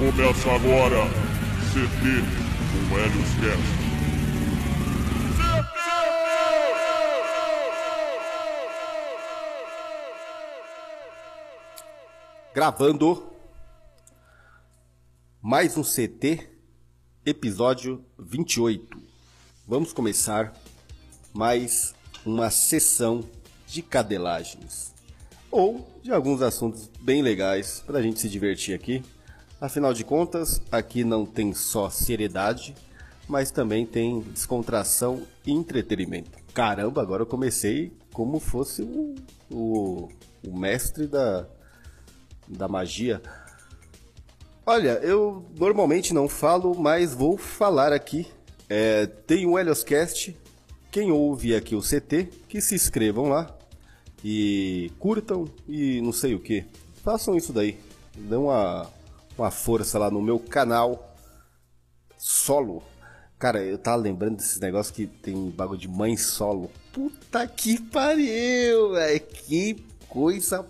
Começa agora CT com Helios Cast. Gravando mais um CT, episódio 28. Vamos começar mais uma sessão de cadelagens ou de alguns assuntos bem legais para a gente se divertir aqui. Afinal de contas, aqui não tem só seriedade, mas também tem descontração e entretenimento. Caramba, agora eu comecei como fosse o, o, o mestre da, da magia. Olha, eu normalmente não falo, mas vou falar aqui. É, tem o Helioscast. Quem ouve aqui o CT, que se inscrevam lá e curtam e não sei o que. Façam isso daí. Dão uma, uma força lá no meu canal solo. Cara, eu tava lembrando desses negócios que tem bagulho de mãe solo. Puta que pariu, velho. Que coisa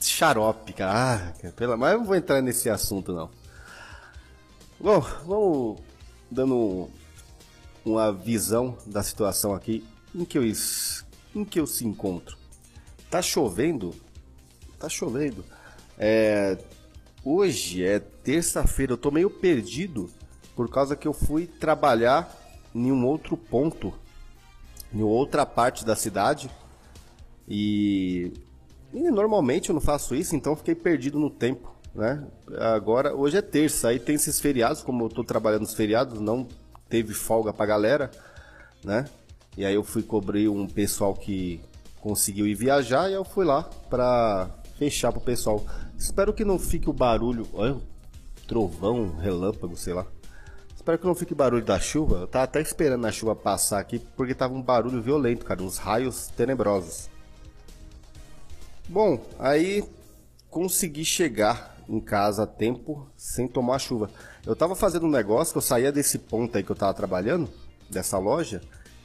xarope, cara. Ah, pela... Mas eu não vou entrar nesse assunto, não. Bom, vamos dando uma visão da situação aqui em que eu, em que eu se encontro. Tá chovendo? Tá chovendo. É... Hoje é terça-feira, eu tô meio perdido por causa que eu fui trabalhar em um outro ponto, em outra parte da cidade. E e normalmente eu não faço isso, então fiquei perdido no tempo, né? Agora, hoje é terça, aí tem esses feriados, como eu tô trabalhando nos feriados, não teve folga pra galera, né? E aí eu fui cobrir um pessoal que conseguiu ir viajar e eu fui lá pra fechar pro pessoal. Espero que não fique o barulho, olha, trovão, relâmpago, sei lá. Espero que não fique barulho da chuva. Eu tava até esperando a chuva passar aqui, porque tava um barulho violento, cara, uns raios tenebrosos. Bom, aí consegui chegar em casa a tempo sem tomar chuva. Eu tava fazendo um negócio que eu saía desse ponto aí que eu tava trabalhando, dessa loja,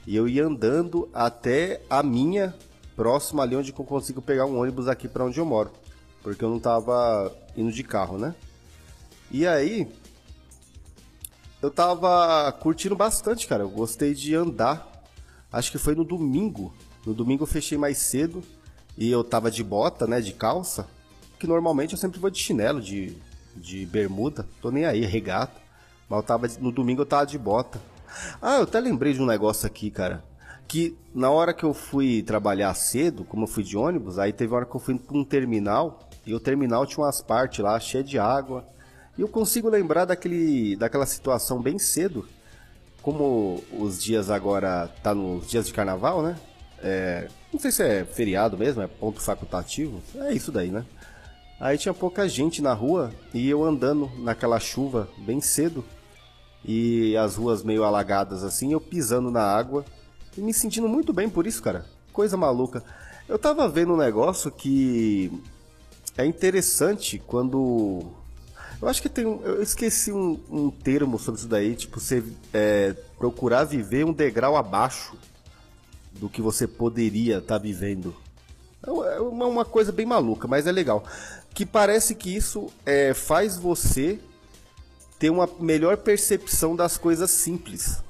e eu ia andando até a minha próxima ali onde eu consigo pegar um ônibus aqui para onde eu moro, porque eu não tava indo de carro, né? E aí eu tava curtindo bastante, cara. Eu gostei de andar. Acho que foi no domingo. No domingo eu fechei mais cedo e eu tava de bota, né, de calça, que normalmente eu sempre vou de chinelo, de, de bermuda, tô nem aí, regata. Mas eu tava, no domingo eu tava de bota. Ah, eu até lembrei de um negócio aqui, cara. Que na hora que eu fui trabalhar cedo, como eu fui de ônibus, aí teve uma hora que eu fui pra um terminal, e o terminal tinha umas partes lá cheias de água. E eu consigo lembrar daquele, daquela situação bem cedo. Como os dias agora tá nos dias de carnaval, né? É, não sei se é feriado mesmo, é ponto facultativo. É isso daí, né? Aí tinha pouca gente na rua e eu andando naquela chuva bem cedo e as ruas meio alagadas assim, eu pisando na água e me sentindo muito bem por isso, cara. Coisa maluca. Eu tava vendo um negócio que é interessante quando. Eu acho que tem um. Eu esqueci um, um termo sobre isso daí, tipo, você é, procurar viver um degrau abaixo do que você poderia estar tá vivendo. É uma, uma, coisa bem maluca, mas é legal. Que parece que isso é, faz você ter uma melhor percepção das coisas simples.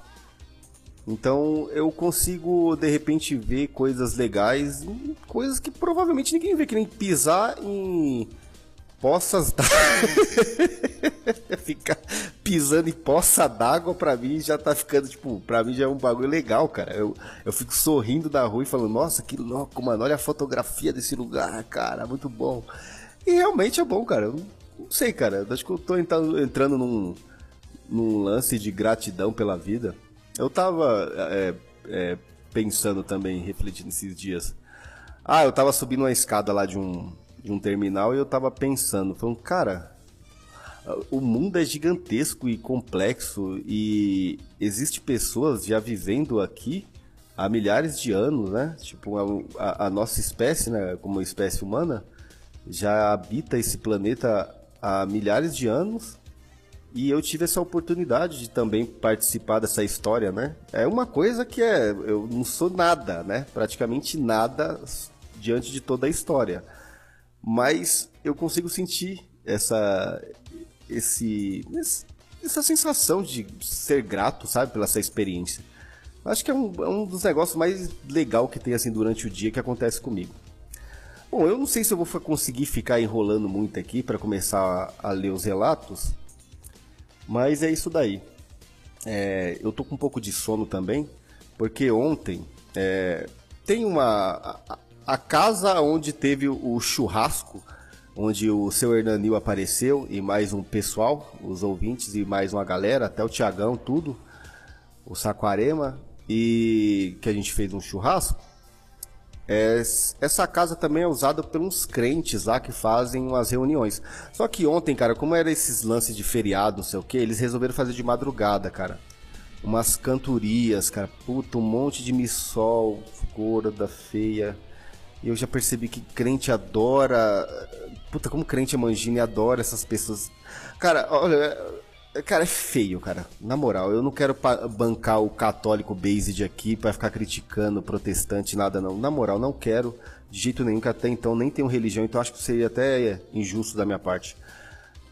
Então eu consigo de repente ver coisas legais, coisas que provavelmente ninguém vê, que nem pisar em poças d'água. Ficar pisando em poça d'água pra mim já tá ficando, tipo, pra mim já é um bagulho legal, cara. Eu, eu fico sorrindo da rua e falando, nossa, que louco, mano, olha a fotografia desse lugar, cara, muito bom. E realmente é bom, cara. Eu não sei, cara. Acho que eu tô entrando num, num lance de gratidão pela vida. Eu tava é, é, pensando também, refletindo esses dias. Ah, eu tava subindo uma escada lá de um de um terminal e eu tava pensando, falando, cara, o mundo é gigantesco e complexo e existe pessoas já vivendo aqui há milhares de anos, né? Tipo, a, a, nossa espécie, né, como espécie humana, já habita esse planeta há milhares de anos e eu tive essa oportunidade de também participar dessa história, né? É uma coisa que é, eu não sou nada, né? Praticamente nada diante de toda a história, mas eu consigo sentir essa esse, essa sensação de ser grato, sabe, pela essa experiência. Acho que é um, é um dos negócios mais legal que tem assim durante o dia que acontece comigo. Bom, eu não sei se eu vou conseguir ficar enrolando muito aqui para começar a, a, ler os relatos, mas é isso daí. É, eu tô com um pouco de sono também, porque ontem é, tem uma. A, a, casa onde teve o churrasco, onde o seu Hernanil apareceu e mais um pessoal, os ouvintes e mais uma galera, até o Tiagão, tudo, o Saquarema, e que a gente fez um churrasco. É, essa casa também é usada por uns crentes lá que fazem umas reuniões. Só que ontem, cara, como era esses lances de feriado, não sei o que, eles resolveram fazer de madrugada, cara. Umas cantorias, cara. Puta, um monte de missol, gorda, feia. Eu já percebi que crente adora. Puta, como crente é mangina e adora essas pessoas. Cara, olha, Cara, é feio, cara. Na moral, eu não quero bancar o católico based aqui para ficar criticando o protestante, nada não. Na moral, não quero de jeito nenhum, que até então nem tenho religião, então acho que seria até injusto da minha parte.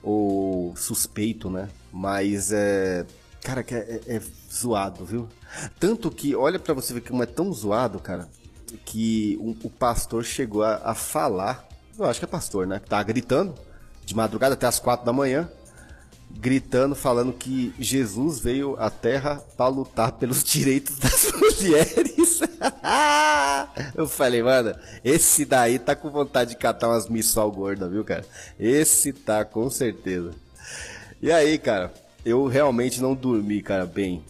Ou suspeito, né? Mas é. Cara, que é, é, é zoado, viu? Tanto que, olha para você ver como é tão zoado, cara, que um, o pastor chegou a, a falar. Eu acho que é pastor, né? Que tá gritando de madrugada até as quatro da manhã gritando, falando que Jesus veio à Terra para lutar pelos direitos das mulheres. Eu falei, mano, esse daí tá com vontade de catar umas missal gorda, viu, cara? Esse tá, com certeza. E aí, cara, eu realmente não dormi, cara, bem.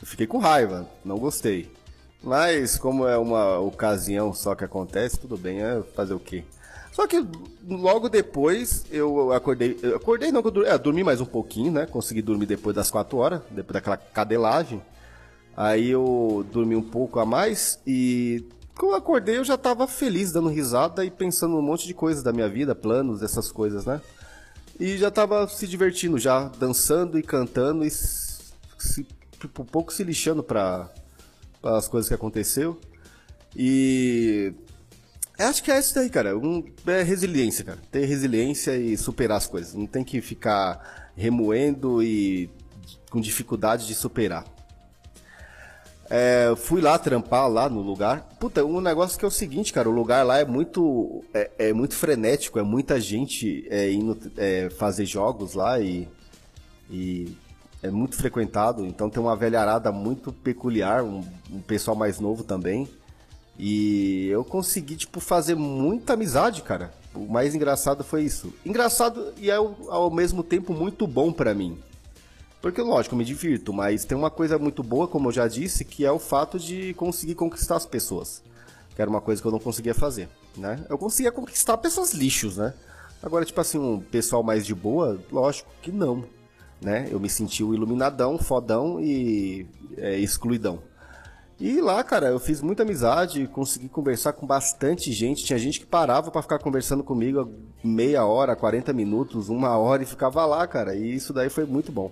Eu fiquei com raiva, não gostei. Mas, como é uma ocasião só que acontece, tudo bem, é fazer o quê? Só que logo depois eu acordei. Eu acordei não, eu dormi, é, dormi mais um pouquinho, né? Consegui dormir depois das 4 horas, depois daquela cadelagem. Aí eu dormi um pouco a mais e quando eu acordei eu já tava feliz, dando risada e pensando um monte de coisas da minha vida, planos, essas coisas, né? E já tava se divertindo, já dançando e cantando e se, tipo, um pouco se lixando para as coisas que aconteceu. E Acho que é isso daí, cara. Um, é resiliência, cara. Ter resiliência e superar as coisas. Não tem que ficar remoendo e com dificuldade de superar. É, fui lá trampar lá no lugar. Puta, um negócio que é o seguinte, cara, o lugar lá é muito é, é muito frenético, é muita gente é, indo é, fazer jogos lá e, e é muito frequentado. Então tem uma velharada muito peculiar, um, um pessoal mais novo também. E eu consegui, tipo, fazer muita amizade, cara. O mais engraçado foi isso. Engraçado e ao, ao mesmo tempo muito bom para mim. Porque, lógico, me divirto, mas tem uma coisa muito boa, como eu já disse, que é o fato de conseguir conquistar as pessoas. Que era uma coisa que eu não conseguia fazer, né? Eu conseguia conquistar pessoas lixos, né? Agora, tipo assim, um pessoal mais de boa, lógico que não, né? Eu me senti o iluminadão, fodão e é, excluidão. E lá, cara, eu fiz muita amizade, consegui conversar com bastante gente. Tinha gente que parava para ficar conversando comigo meia hora, 40 minutos, uma hora e ficava lá, cara. E isso daí foi muito bom.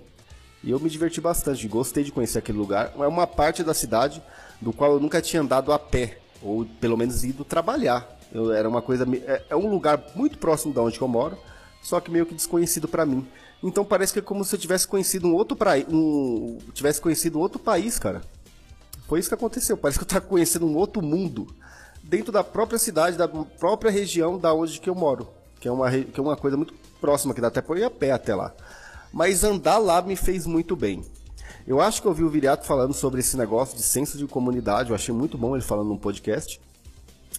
E eu me diverti bastante, gostei de conhecer aquele lugar. É uma parte da cidade do qual eu nunca tinha andado a pé, ou pelo menos ido trabalhar. Eu, era uma coisa. É, é um lugar muito próximo da onde eu moro, só que meio que desconhecido para mim. Então parece que é como se eu tivesse conhecido um outro praí, um, tivesse conhecido outro país, cara. Foi isso que aconteceu. Parece que eu estava conhecendo um outro mundo dentro da própria cidade, da própria região da onde que eu moro, que é uma, que é uma coisa muito próxima, que dá até para ir a pé até lá. Mas andar lá me fez muito bem. Eu acho que eu ouvi o Viriato falando sobre esse negócio de senso de comunidade, eu achei muito bom ele falando num podcast,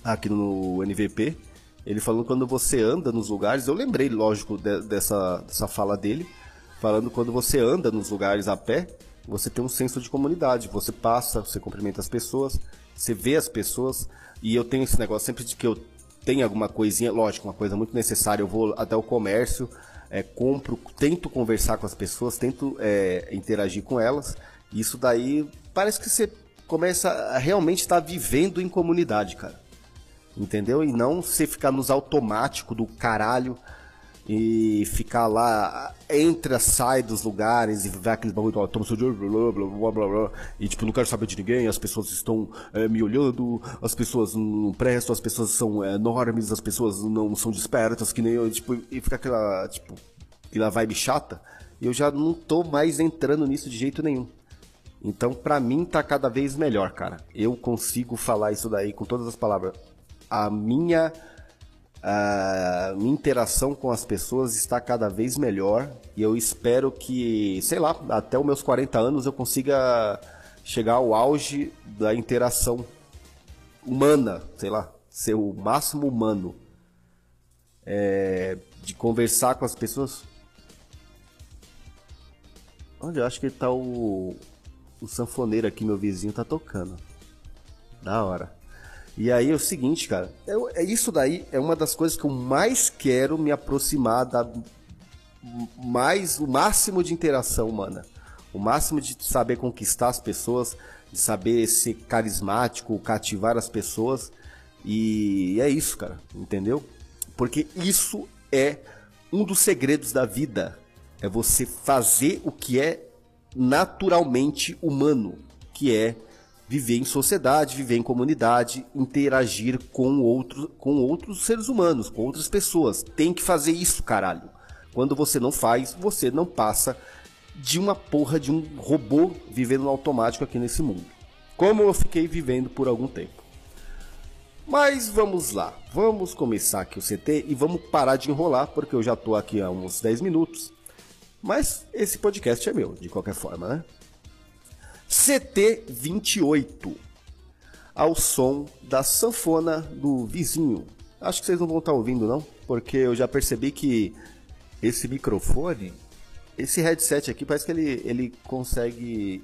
aqui no NVP. Ele falando quando você anda nos lugares, eu lembrei, lógico, de, dessa, dessa fala dele, falando quando você anda nos lugares a pé, você tem um senso de comunidade. Você passa, você cumprimenta as pessoas, você vê as pessoas. E eu tenho esse negócio sempre de que eu tenho alguma coisinha, lógico, uma coisa muito necessária. Eu vou até o comércio, é, compro, tento conversar com as pessoas, tento é, interagir com elas. Isso daí parece que você começa a realmente estar vivendo em comunidade, cara. Entendeu? E não você ficar nos automáticos do caralho e ficar lá, entra, sai dos lugares e vai aqueles bagulho, toma seu dinheiro, blá, blá, blá, blá, e tipo, não quero saber de ninguém, as pessoas estão é, me olhando, as pessoas não prestam, as pessoas são enormes, as pessoas não são despertas, que nem eu, tipo, e fica aquela, tipo, aquela vibe chata, eu já não tô mais entrando nisso de jeito nenhum. Então, pra mim, tá cada vez melhor, cara. Eu consigo falar isso daí com todas as palavras. A minha a minha interação com as pessoas está cada vez melhor e eu espero que, sei lá, até os meus 40 anos eu consiga chegar ao auge da interação humana, sei lá, ser o máximo humano. É, de conversar com as pessoas. Onde eu acho que está o, o sanfoneiro aqui, meu vizinho, tá tocando. Da hora. E aí é o seguinte, cara, é, é, isso daí é uma das coisas que eu mais quero me aproximar da mais o máximo de interação humana, o máximo de saber conquistar as pessoas, de saber ser carismático, cativar as pessoas. E é isso, cara, entendeu? Porque isso é um dos segredos da vida, é você fazer o que é naturalmente humano, que é viver em sociedade, viver em comunidade, interagir com, outro, com outros seres humanos, com outras pessoas. Tem que fazer isso, caralho. Quando você não faz, você não passa de uma porra de um robô vivendo no automático aqui nesse mundo. Como eu fiquei vivendo por algum tempo. Mas vamos lá, vamos começar aqui o CT e vamos parar de enrolar, porque eu já tô aqui há uns 10 minutos. Mas esse podcast é meu, de qualquer forma, né? CT28, ao som da sanfona do vizinho. Acho que vocês não vão estar ouvindo não, porque eu já percebi que esse microfone, esse headset aqui, parece que ele, ele consegue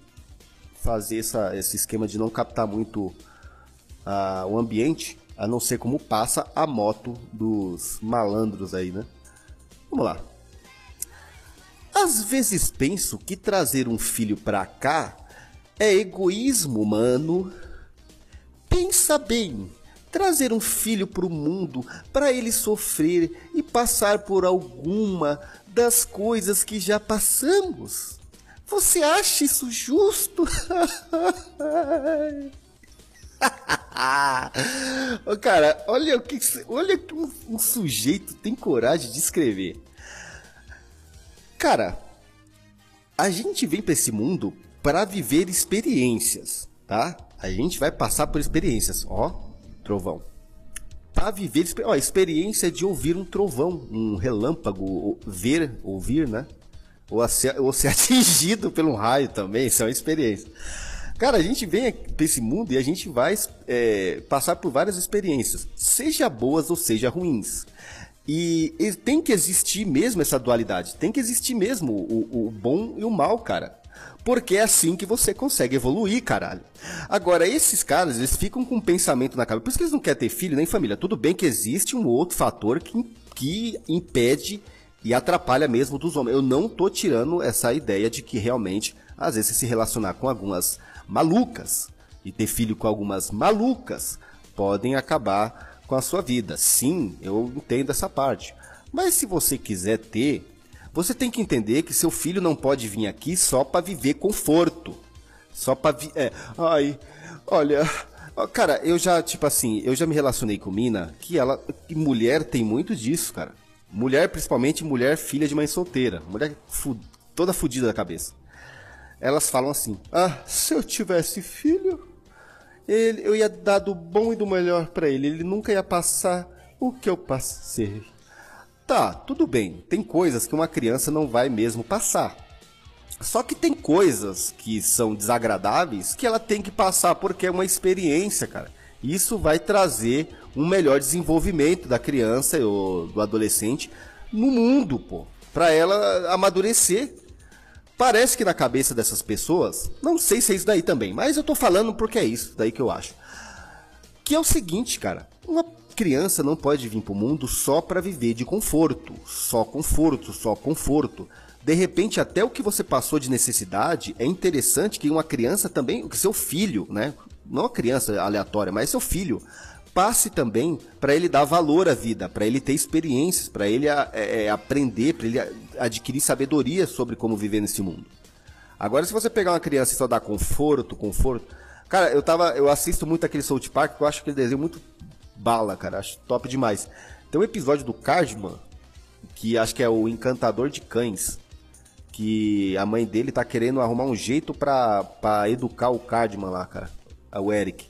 fazer essa, esse esquema de não captar muito uh, o ambiente, a não ser como passa a moto dos malandros aí, né? Vamos lá. Às vezes penso que trazer um filho pra cá é egoísmo humano. Pensa bem, trazer um filho para o mundo para ele sofrer e passar por alguma das coisas que já passamos. Você acha isso justo? cara, olha o que olha que um, um sujeito tem coragem de escrever. Cara, a gente vem para esse mundo para viver experiências, tá? A gente vai passar por experiências, ó, trovão. Para viver ó, experiência de ouvir um trovão, um relâmpago, ver, ouvir, né? Ou ser, ou ser atingido pelo raio também, isso é uma experiência. Cara, a gente vem para esse mundo e a gente vai é, passar por várias experiências, seja boas ou seja ruins. E, e, tem que existir mesmo essa dualidade, tem que existir mesmo o, o bom e o mal, cara. Porque é assim que você consegue evoluir, caralho. Agora, esses caras, eles ficam com um pensamento na cabeça. Por isso que eles não querem ter filho nem família. Tudo bem que existe um outro fator que, que impede e atrapalha mesmo dos homens. Eu não tô tirando essa ideia de que realmente, às vezes, se relacionar com algumas malucas e ter filho com algumas malucas podem acabar com a sua vida. Sim, eu entendo essa parte. Mas se você quiser ter, você tem que entender que seu filho não pode vir aqui só para viver conforto. Só para vi é, ai, olha, cara, eu já tipo assim, eu já me relacionei com mina que ela que mulher tem muito disso, cara. Mulher, principalmente mulher filha de mãe solteira, mulher fu toda fodida da cabeça. Elas falam assim: "Ah, se eu tivesse filho, ele, eu ia dar do bom e do melhor para ele, ele nunca ia passar o que eu passei." Tá, tudo bem. Tem coisas que uma criança não vai mesmo passar. Só que tem coisas que são desagradáveis que ela tem que passar porque é uma experiência, cara. Isso vai trazer um melhor desenvolvimento da criança ou do adolescente no mundo, pô. Pra ela amadurecer. Parece que na cabeça dessas pessoas, não sei se é isso daí também, mas eu tô falando porque é isso daí que eu acho. Que é o seguinte, cara. Uma criança não pode vir para o mundo só para viver de conforto, só conforto, só conforto. De repente, até o que você passou de necessidade é interessante que uma criança também, que seu filho, né? Não a criança aleatória, mas seu filho passe também para ele dar valor à vida, para ele ter experiências, para ele é, é, aprender, para ele adquirir sabedoria sobre como viver nesse mundo. Agora, se você pegar uma criança e só dar conforto, conforto. Cara, eu tava. Eu assisto muito aquele South Park, eu acho aquele desenho muito bala, cara. Acho top demais. Tem um episódio do Cardman, que acho que é o Encantador de Cães. Que a mãe dele tá querendo arrumar um jeito pra, pra educar o Cardman lá, cara. O Eric.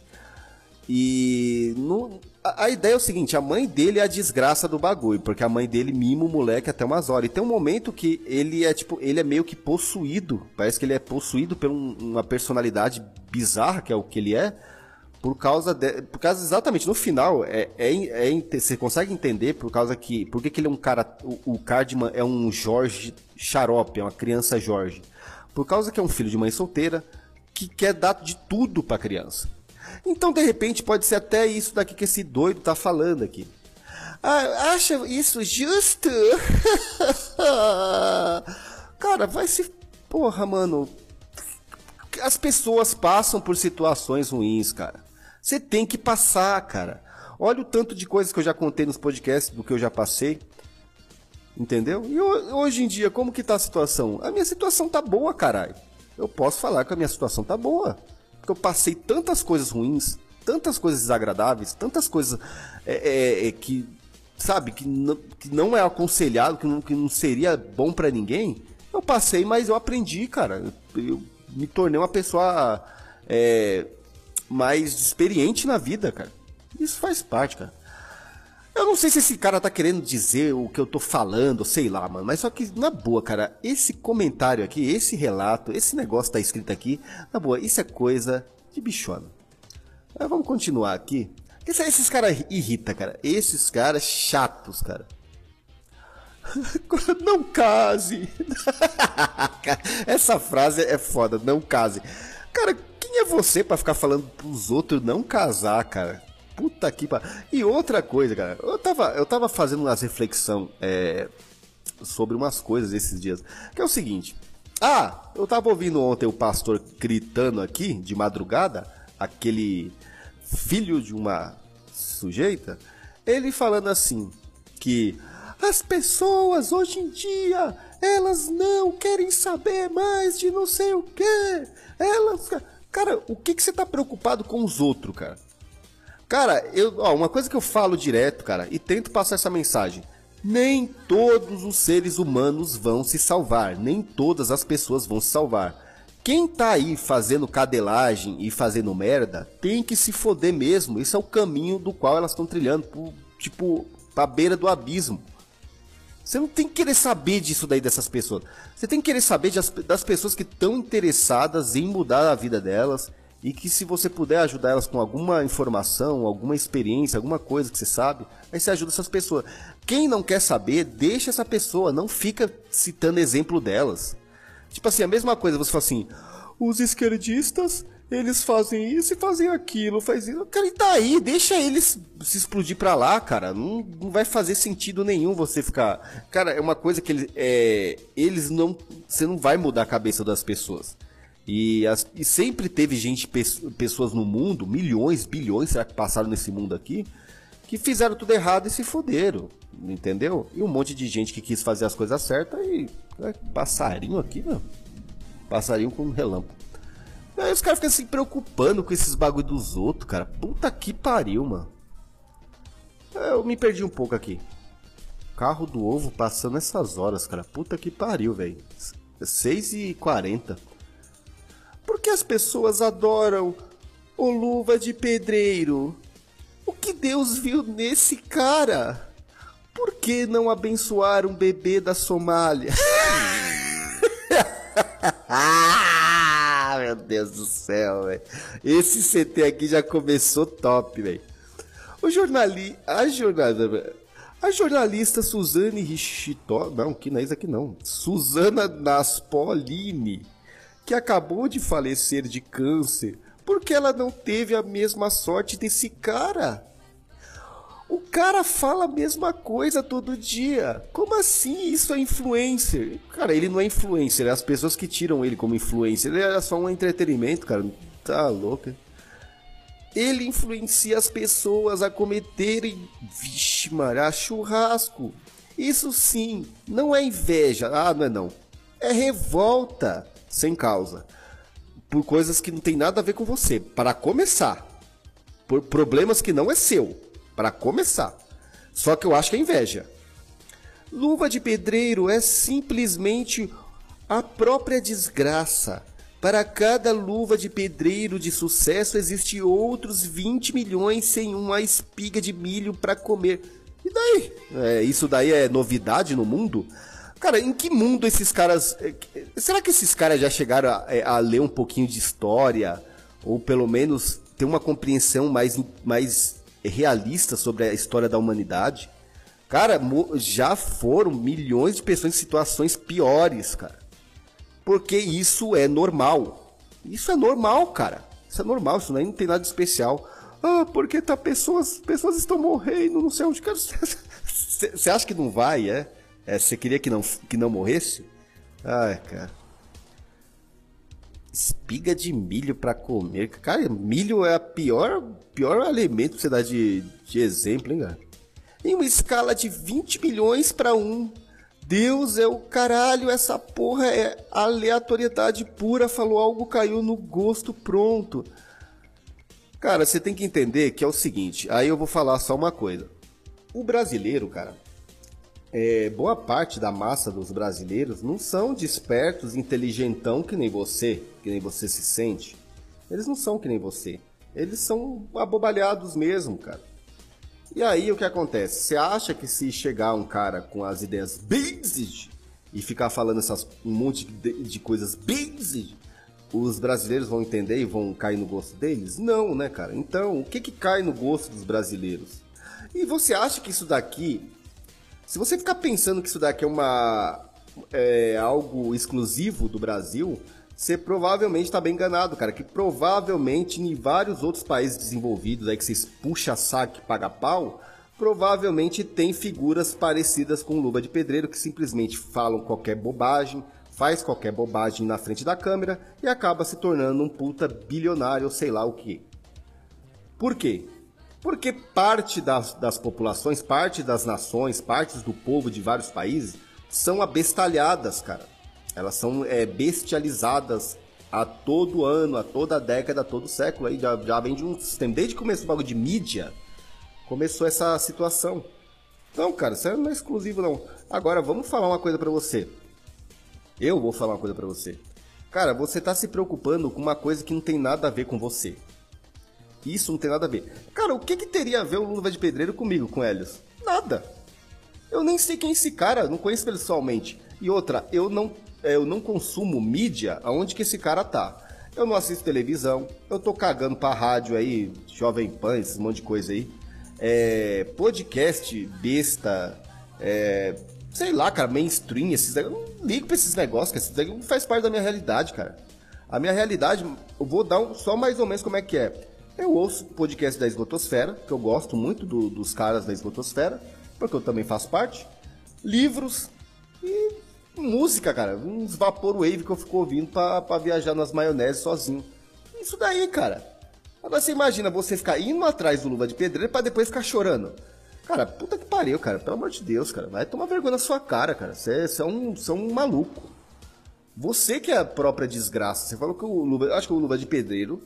E no, a, a, ideia é o seguinte, a mãe dele é a desgraça do bagulho, porque a mãe dele mima o moleque até umas horas. E tem um momento que ele é tipo, ele é meio que possuído. Parece que ele é possuído por um, uma personalidade bizarra, que é o que ele é. Por causa, de, por causa exatamente no final é, é, é, você consegue entender por causa que por que, que ele é um cara o, o Cardman é um Jorge xarope é uma criança Jorge por causa que é um filho de mãe solteira que quer dar de tudo para criança então, de repente, pode ser até isso daqui que esse doido tá falando aqui. Ah, acha isso justo? Cara, vai se. Porra, mano. As pessoas passam por situações ruins, cara. Você tem que passar, cara. Olha o tanto de coisas que eu já contei nos podcasts do que eu já passei. Entendeu? E hoje em dia, como que tá a situação? A minha situação tá boa, caralho. Eu posso falar que a minha situação tá boa. Porque eu passei tantas coisas ruins, tantas coisas desagradáveis, tantas coisas é, é, é, que, sabe, que não, que não é aconselhado, que não, que não seria bom para ninguém. Eu passei, mas eu aprendi, cara. Eu, eu me tornei uma pessoa é, mais experiente na vida, cara. Isso faz parte, cara. Eu não sei se esse cara tá querendo dizer o que eu tô falando, sei lá, mano. Mas só que, na boa, cara, esse comentário aqui, esse relato, esse negócio tá escrito aqui, na boa, isso é coisa de bichona. Mas vamos continuar aqui. Esses caras irritam, cara. Esses caras chatos, cara. não case. Essa frase é foda, não case. Cara, quem é você para ficar falando pros outros não casar, cara? Puta que pariu. E outra coisa, cara. Eu tava, eu tava fazendo umas reflexão é, sobre umas coisas esses dias. Que é o seguinte. Ah, eu tava ouvindo ontem o pastor gritando aqui, de madrugada, aquele filho de uma sujeita, ele falando assim, que as pessoas hoje em dia, elas não querem saber mais de não sei o que. Elas. Cara, o que, que você tá preocupado com os outros, cara? Cara, eu, ó, uma coisa que eu falo direto, cara, e tento passar essa mensagem. Nem todos os seres humanos vão se salvar, nem todas as pessoas vão se salvar. Quem tá aí fazendo cadelagem e fazendo merda, tem que se foder mesmo. Esse é o caminho do qual elas estão trilhando, pro, tipo, pra beira do abismo. Você não tem que querer saber disso daí dessas pessoas. Você tem que querer saber das pessoas que estão interessadas em mudar a vida delas, e que se você puder ajudar elas com alguma informação, alguma experiência, alguma coisa que você sabe, aí você ajuda essas pessoas. Quem não quer saber, deixa essa pessoa, não fica citando exemplo delas. Tipo assim, a mesma coisa, você fala assim, os esquerdistas, eles fazem isso e fazem aquilo, faz isso. Cara, e daí? Deixa eles se explodir pra lá, cara. Não, não vai fazer sentido nenhum você ficar. Cara, é uma coisa que eles, é, eles não. Você não vai mudar a cabeça das pessoas. E, as, e sempre teve gente, pessoas no mundo, milhões, bilhões, será que passaram nesse mundo aqui, que fizeram tudo errado e se foderam, entendeu? E um monte de gente que quis fazer as coisas certas e. É, passarinho aqui, mano. Passarinho com relâmpago. Aí os caras ficam se preocupando com esses bagulho dos outros, cara. Puta que pariu, mano. Eu me perdi um pouco aqui. Carro do ovo passando essas horas, cara. Puta que pariu, velho. 6h40. Por que as pessoas adoram o Luva de Pedreiro? O que Deus viu nesse cara? Por que não abençoar um bebê da Somália? ah, meu Deus do céu, velho. Esse CT aqui já começou top, velho. O. A jornalista. A jornalista Suzane Richitó. Não, que não é isso aqui não. Suzana Naspolini que acabou de falecer de câncer porque ela não teve a mesma sorte desse cara. O cara fala a mesma coisa todo dia. Como assim? Isso é influencer? Cara, ele não é influencer, é as pessoas que tiram ele como influencer. Ele é só um entretenimento, cara. Tá louco. Ele influencia as pessoas a cometerem. Vixe, a churrasco. Isso sim, não é inveja. Ah, não é não. É revolta sem causa. Por coisas que não tem nada a ver com você. Para começar. Por problemas que não é seu. Para começar. Só que eu acho que é inveja. Luva de pedreiro é simplesmente a própria desgraça. Para cada luva de pedreiro de sucesso existe outros 20 milhões sem uma espiga de milho para comer. E daí? É, isso daí é novidade no mundo? Cara, em que mundo esses caras. É, será que esses caras já chegaram a, é, a ler um pouquinho de história? Ou pelo menos ter uma compreensão mais, mais realista sobre a história da humanidade? Cara, já foram milhões de pessoas em situações piores, cara. Porque isso é normal. Isso é normal, cara. Isso é normal, isso não tem nada de especial. Ah, porque tá pessoas, pessoas estão morrendo, não sei onde. Você acha que não vai, é? é? Você queria que não, que não morresse? Ai, cara. Espiga de milho para comer. Cara, milho é a pior, pior alimento pra você dar de, de exemplo, hein, cara? Em uma escala de 20 milhões para um Deus é o caralho, essa porra é aleatoriedade pura, falou algo, caiu no gosto, pronto. Cara, você tem que entender que é o seguinte, aí eu vou falar só uma coisa. O brasileiro, cara, é, boa parte da massa dos brasileiros não são despertos, inteligentão que nem você, que nem você se sente. Eles não são que nem você. Eles são abobalhados mesmo, cara. E aí o que acontece? Você acha que se chegar um cara com as ideias basic e ficar falando essas, um monte de, de coisas basic, os brasileiros vão entender e vão cair no gosto deles? Não, né, cara? Então, o que que cai no gosto dos brasileiros? E você acha que isso daqui, se você ficar pensando que isso daqui é uma é, algo exclusivo do Brasil, você provavelmente está bem enganado, cara. Que provavelmente em vários outros países desenvolvidos, aí que vocês puxa saco e paga pau, provavelmente tem figuras parecidas com luva de pedreiro que simplesmente falam qualquer bobagem, faz qualquer bobagem na frente da câmera e acaba se tornando um puta bilionário sei lá o que. Por quê? Porque parte das, das populações, parte das nações, partes do povo de vários países são abestalhadas, cara elas são é, bestializadas a todo ano, a toda década, a todo século. Aí já, já vem de um sistema. Desde que começou o bagulho de mídia, começou essa situação. Então, cara, isso não é exclusivo, não. Agora, vamos falar uma coisa para você. Eu vou falar uma coisa para você. Cara, você tá se preocupando com uma coisa que não tem nada a ver com você. Isso não tem nada a ver. Cara, o que, que teria a ver o Luva de Pedreiro comigo, com Helios? Nada. Eu nem sei quem é esse cara, não conheço pessoalmente. E outra, eu não é, eu não consumo mídia aonde que esse cara tá. Eu não assisto televisão, eu tô cagando pra rádio aí, Jovem Pan, esse monte de coisa aí. É, podcast besta, é, sei lá, cara, mainstream, esses, eu não ligo pra esses negócios, cara, isso não faz parte da minha realidade, cara. A minha realidade, eu vou dar um, só mais ou menos como é que é. Eu ouço podcast da Esgotosfera, que eu gosto muito do, dos caras da Esgotosfera, porque eu também faço parte. Livros e música, cara. Uns Vaporwave que eu fico ouvindo pra, pra viajar nas maioneses sozinho. Isso daí, cara. Agora você imagina você ficar indo atrás do Luva de Pedreiro pra depois ficar chorando. Cara, puta que pariu, cara. Pelo amor de Deus, cara. Vai tomar vergonha na sua cara, cara. Você, é, um, é um maluco. Você que é a própria desgraça. Você falou que o Luva. Acho que o Luva de Pedreiro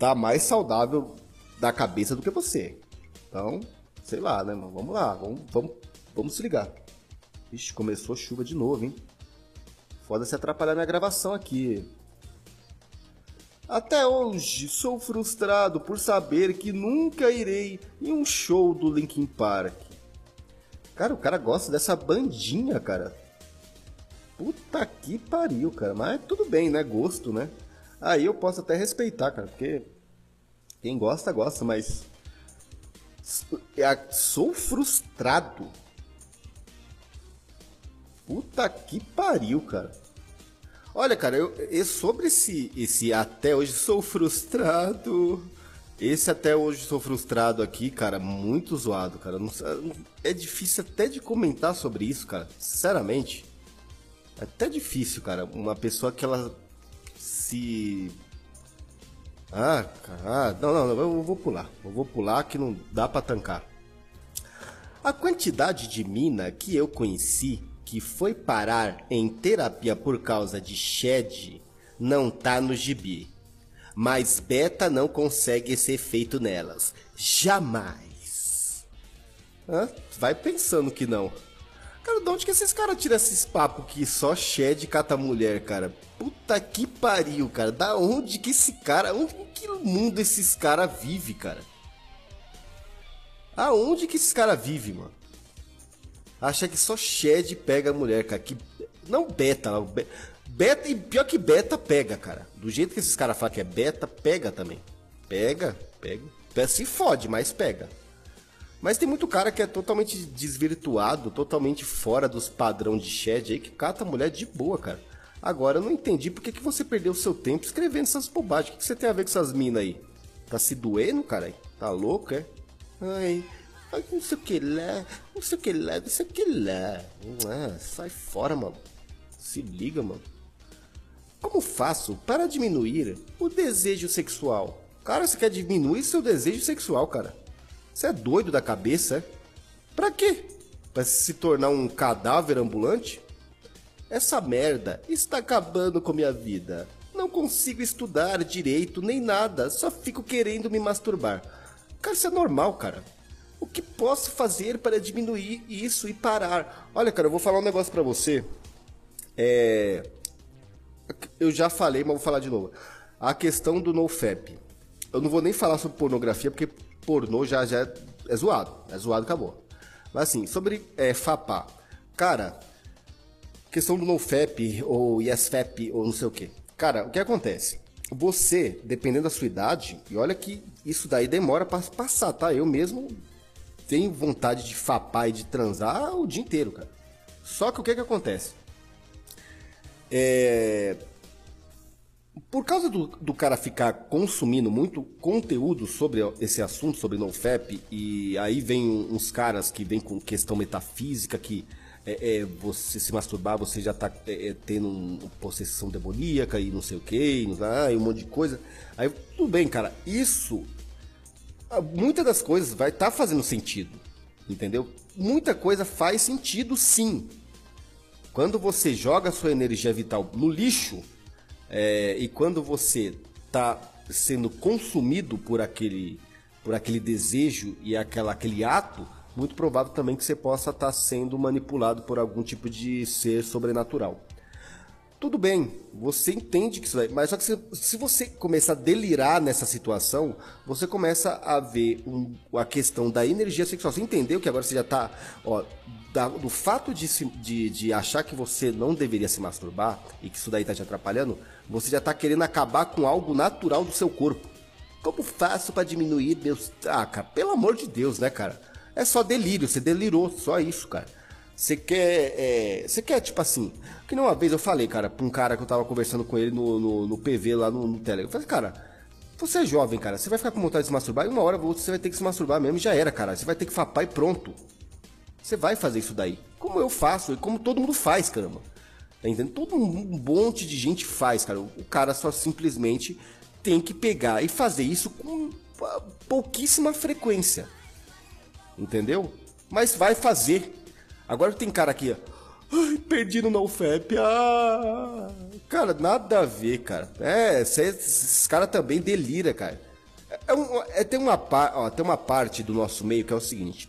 tá mais saudável da cabeça do que você. Então, sei lá, né, mano? Vamos lá, vamos, vamos, vamos se ligar. Ixi, começou chuva de novo, hein? Foda se atrapalhar minha gravação aqui. Até hoje sou frustrado por saber que nunca irei em um show do Linkin Park. Cara, o cara gosta dessa bandinha, cara. Puta que pariu, cara. Mas tudo bem, né? Gosto, né? Aí eu posso até respeitar, cara, porque quem gosta, gosta, mas. Sou frustrado Puta que pariu, cara. Olha, cara, eu, eu, sobre esse, esse até hoje sou frustrado Esse até hoje sou frustrado aqui, cara, muito zoado, cara. Não- é difícil até de comentar sobre isso, cara. Sinceramente. É até difícil, cara. Uma pessoa que ela se. Ah, ah, não, não, não, eu vou pular. Eu vou pular que não dá pra tancar. A quantidade de mina que eu conheci que foi parar em terapia por causa de shed não tá no gibi. Mas beta não consegue esse efeito nelas. Jamais. Vai pensando que não. Cara, de onde que esses caras tiram esses papos que só shed cata mulher, cara? Puta que pariu, cara. Da onde que esse cara. Onde, que mundo esses caras vivem, cara? Aonde que esses caras vivem, mano? Acha que só Shed pega a mulher, cara. Que... Não beta, não. Be- Beta e pior que beta pega, cara. Do jeito que esses caras falam que é beta, pega também. Pega, pega. Se fode, mas pega. Mas tem muito cara que é totalmente desvirtuado, totalmente fora dos padrão de Shed aí, que cata a mulher de boa, cara. Agora eu não entendi por que, que você perdeu o seu tempo escrevendo essas bobagens. O que, que você tem a ver com essas minas aí? Tá se doendo, cara? Tá louco, é? Ai, ai, não sei o que lá, não sei o que lá, não sei o que lá. Ah, sai fora, mano. Se liga, mano. Como faço para diminuir o desejo sexual? Cara, você quer diminuir seu desejo sexual, cara? Você é doido da cabeça, é? Pra quê? Pra se tornar um cadáver ambulante? Essa merda está acabando com minha vida. Não consigo estudar direito nem nada, só fico querendo me masturbar. Cara, isso é normal, cara. O que posso fazer para diminuir isso e parar? Olha, cara, eu vou falar um negócio pra você. É. Eu já falei, mas vou falar de novo. A questão do NoFap. Eu não vou nem falar sobre pornografia, porque pornô já, já é, é zoado. É zoado, acabou. Mas assim, sobre é, FAPA. Cara, questão do NoFap ou YesFap ou não sei o que. Cara, o que acontece? Você, dependendo da sua idade, e olha que isso daí demora pra passar, tá? Eu mesmo tenho vontade de fapar e de transar o dia inteiro, cara. Só que o que que acontece? É... Por causa do, do cara ficar consumindo muito conteúdo sobre esse assunto, sobre NoFap, e aí vem uns caras que vêm com questão metafísica, que é, é, você se masturbar, você já tá é, é, tendo um, possessão demoníaca e não sei o que, ah, e um monte de coisa. Aí, tudo bem, cara, isso, muitas das coisas vai estar tá fazendo sentido, entendeu? Muita coisa faz sentido sim. Quando você joga a sua energia vital no lixo, é, e quando você está sendo consumido por aquele, por aquele desejo e aquela, aquele ato, muito provável também que você possa estar tá sendo manipulado por algum tipo de ser sobrenatural. Tudo bem, você entende que isso vai, mas só que se, se, você começar a delirar nessa situação, você começa a ver um, a questão da energia sexual. Você entendeu que agora você já está, do fato de, de, de, achar que você não deveria se masturbar e que isso daí está te atrapalhando, você já está querendo acabar com algo natural do seu corpo. Como faço para diminuir meus. Ah, cara, pelo amor de Deus, né, cara? É só delírio, você delirou, só isso, cara. Você quer. É, você quer, tipo assim. Que nem uma vez eu falei, cara, pra um cara que eu tava conversando com ele no, no, no PV lá no, no Telegram. Eu falei, cara, você é jovem, cara, você vai ficar com vontade de se masturbar e uma hora você vai ter que se masturbar mesmo e já era, cara. Você vai ter que fapar e pronto. Você vai fazer isso daí. Como eu faço e como todo mundo faz, caramba. Tá entendendo? Todo um monte de gente faz, cara. O cara só simplesmente tem que pegar e fazer isso com pouquíssima frequência. Entendeu? Mas vai fazer. Agora tem cara aqui, ó. Ai, perdi no NoFap. Ah! Cara, nada a ver, cara. É, esses caras também delira, cara. É, um, é, tem, uma, ó, tem uma parte do nosso meio que é o seguinte.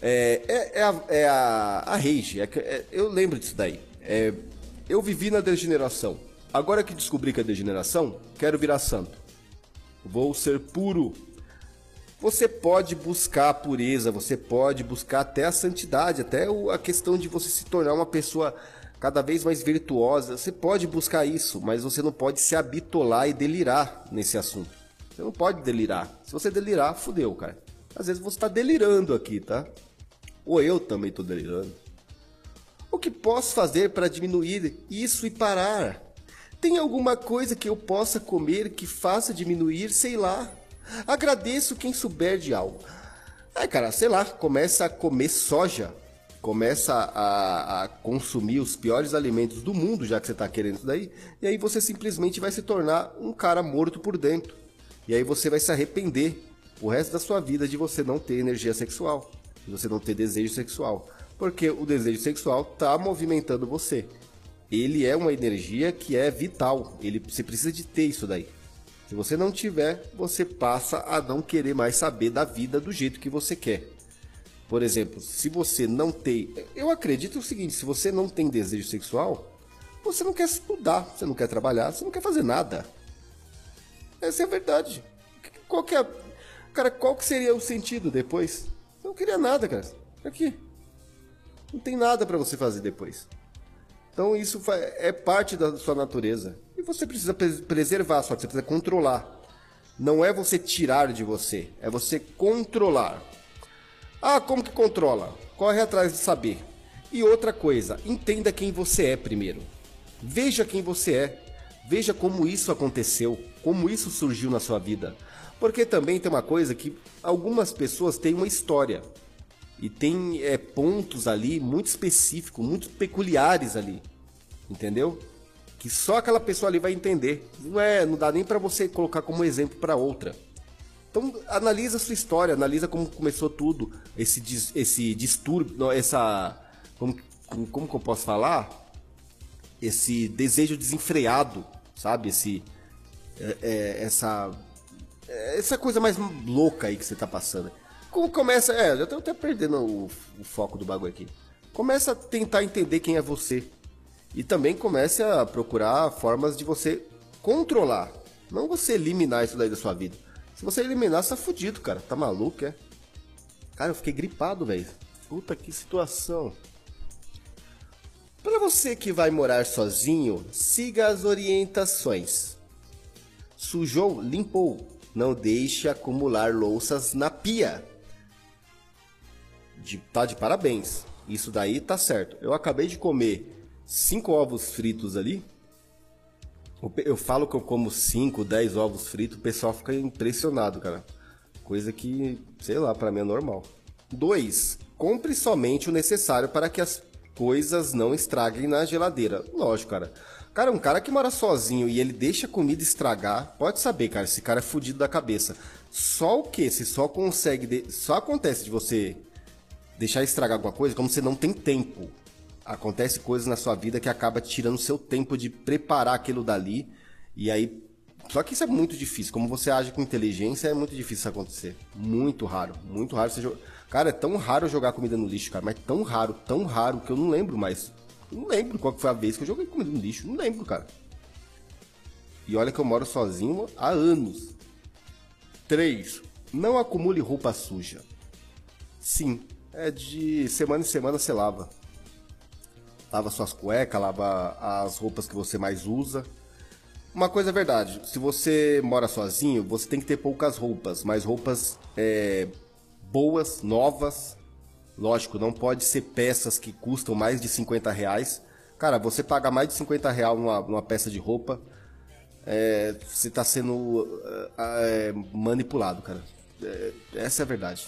É, é, é, a, é a, a rage. É, é, eu lembro disso daí. É, eu vivi na degeneração. Agora que descobri que é degeneração, quero virar santo. Vou ser puro. Você pode buscar a pureza, você pode buscar até a santidade, até a questão de você se tornar uma pessoa cada vez mais virtuosa. Você pode buscar isso, mas você não pode se habitolar e delirar nesse assunto. Você não pode delirar. Se você delirar, fudeu, cara. Às vezes você está delirando aqui, tá? Ou eu também estou delirando. O que posso fazer para diminuir isso e parar? Tem alguma coisa que eu possa comer que faça diminuir, sei lá. Agradeço quem souber de algo. Aí, cara, sei lá, começa a comer soja. Começa a, a consumir os piores alimentos do mundo, já que você está querendo isso daí. E aí você simplesmente vai se tornar um cara morto por dentro. E aí você vai se arrepender o resto da sua vida de você não ter energia sexual. De você não ter desejo sexual. Porque o desejo sexual está movimentando você. Ele é uma energia que é vital. Ele, você precisa de ter isso daí. Se você não tiver, você passa a não querer mais saber da vida do jeito que você quer. Por exemplo, se você não tem. Eu acredito o seguinte: se você não tem desejo sexual, você não quer estudar, você não quer trabalhar, você não quer fazer nada. Essa é a verdade. Qual que é. Cara, qual que seria o sentido depois? Eu não queria nada, cara. Aqui. Não tem nada para você fazer depois. Então isso é parte da sua natureza. E você precisa preservar, só que você precisa controlar. Não é você tirar de você, é você controlar. Ah, como que controla? Corre atrás de saber. E outra coisa, entenda quem você é primeiro. Veja quem você é. Veja como isso aconteceu, como isso surgiu na sua vida. Porque também tem uma coisa que algumas pessoas têm uma história. E tem é, pontos ali muito específicos, muito peculiares ali. Entendeu? Que só aquela pessoa ali vai entender. Não é, não dá nem para você colocar como exemplo para outra. Então analisa a sua história, analisa como começou tudo, esse esse distúrbio, essa como, como que eu posso falar? Esse desejo desenfreado, sabe? Esse é, é, essa essa coisa mais louca aí que você tá passando. Começa. É, já tô até perdendo o, o foco do bagulho aqui. Começa a tentar entender quem é você. E também comece a procurar formas de você controlar. Não você eliminar isso daí da sua vida. Se você eliminar, você tá fudido, cara. Tá maluco, é? Cara, eu fiquei gripado, velho. Puta que situação. Para você que vai morar sozinho, siga as orientações. Sujou, limpou. Não deixe acumular louças na pia de, tá de parabéns. Isso daí tá certo. Eu acabei de comer cinco ovos fritos ali. Eu falo que eu como 5, 10 ovos fritos, o pessoal fica impressionado, cara. Coisa que, sei lá, para mim é normal. 2. Compre somente o necessário para que as coisas não estraguem na geladeira. Lógico, cara. Cara, um cara que mora sozinho e ele deixa a comida estragar, pode saber, cara, esse cara é fudido da cabeça. Só o que? Se só consegue. De... Só acontece de você deixar estragar alguma coisa, como você não tem tempo. Acontece coisas na sua vida que acaba tirando seu tempo de preparar aquilo dali. E aí. Só que isso é muito difícil. Como você age com inteligência, é muito difícil isso acontecer. Muito raro. Muito raro você jogar. Cara, é tão raro jogar comida no lixo, cara. Mas tão raro, tão raro que eu não lembro mais. não lembro qual foi a vez que eu joguei comida no lixo. Não lembro, cara. E olha que eu moro sozinho há anos. 3. Não acumule roupa suja. Sim, é de semana em semana você lava. Lava suas cuecas, lava as roupas que você mais usa. Uma coisa é verdade, se você mora sozinho, você tem que ter poucas roupas, mas roupas é, boas, novas. Lógico, não pode ser peças que custam mais de 50 reais. Cara, você pagar mais de 50 reais numa, numa peça de roupa, é, você está sendo é, manipulado, cara. É, essa é a verdade,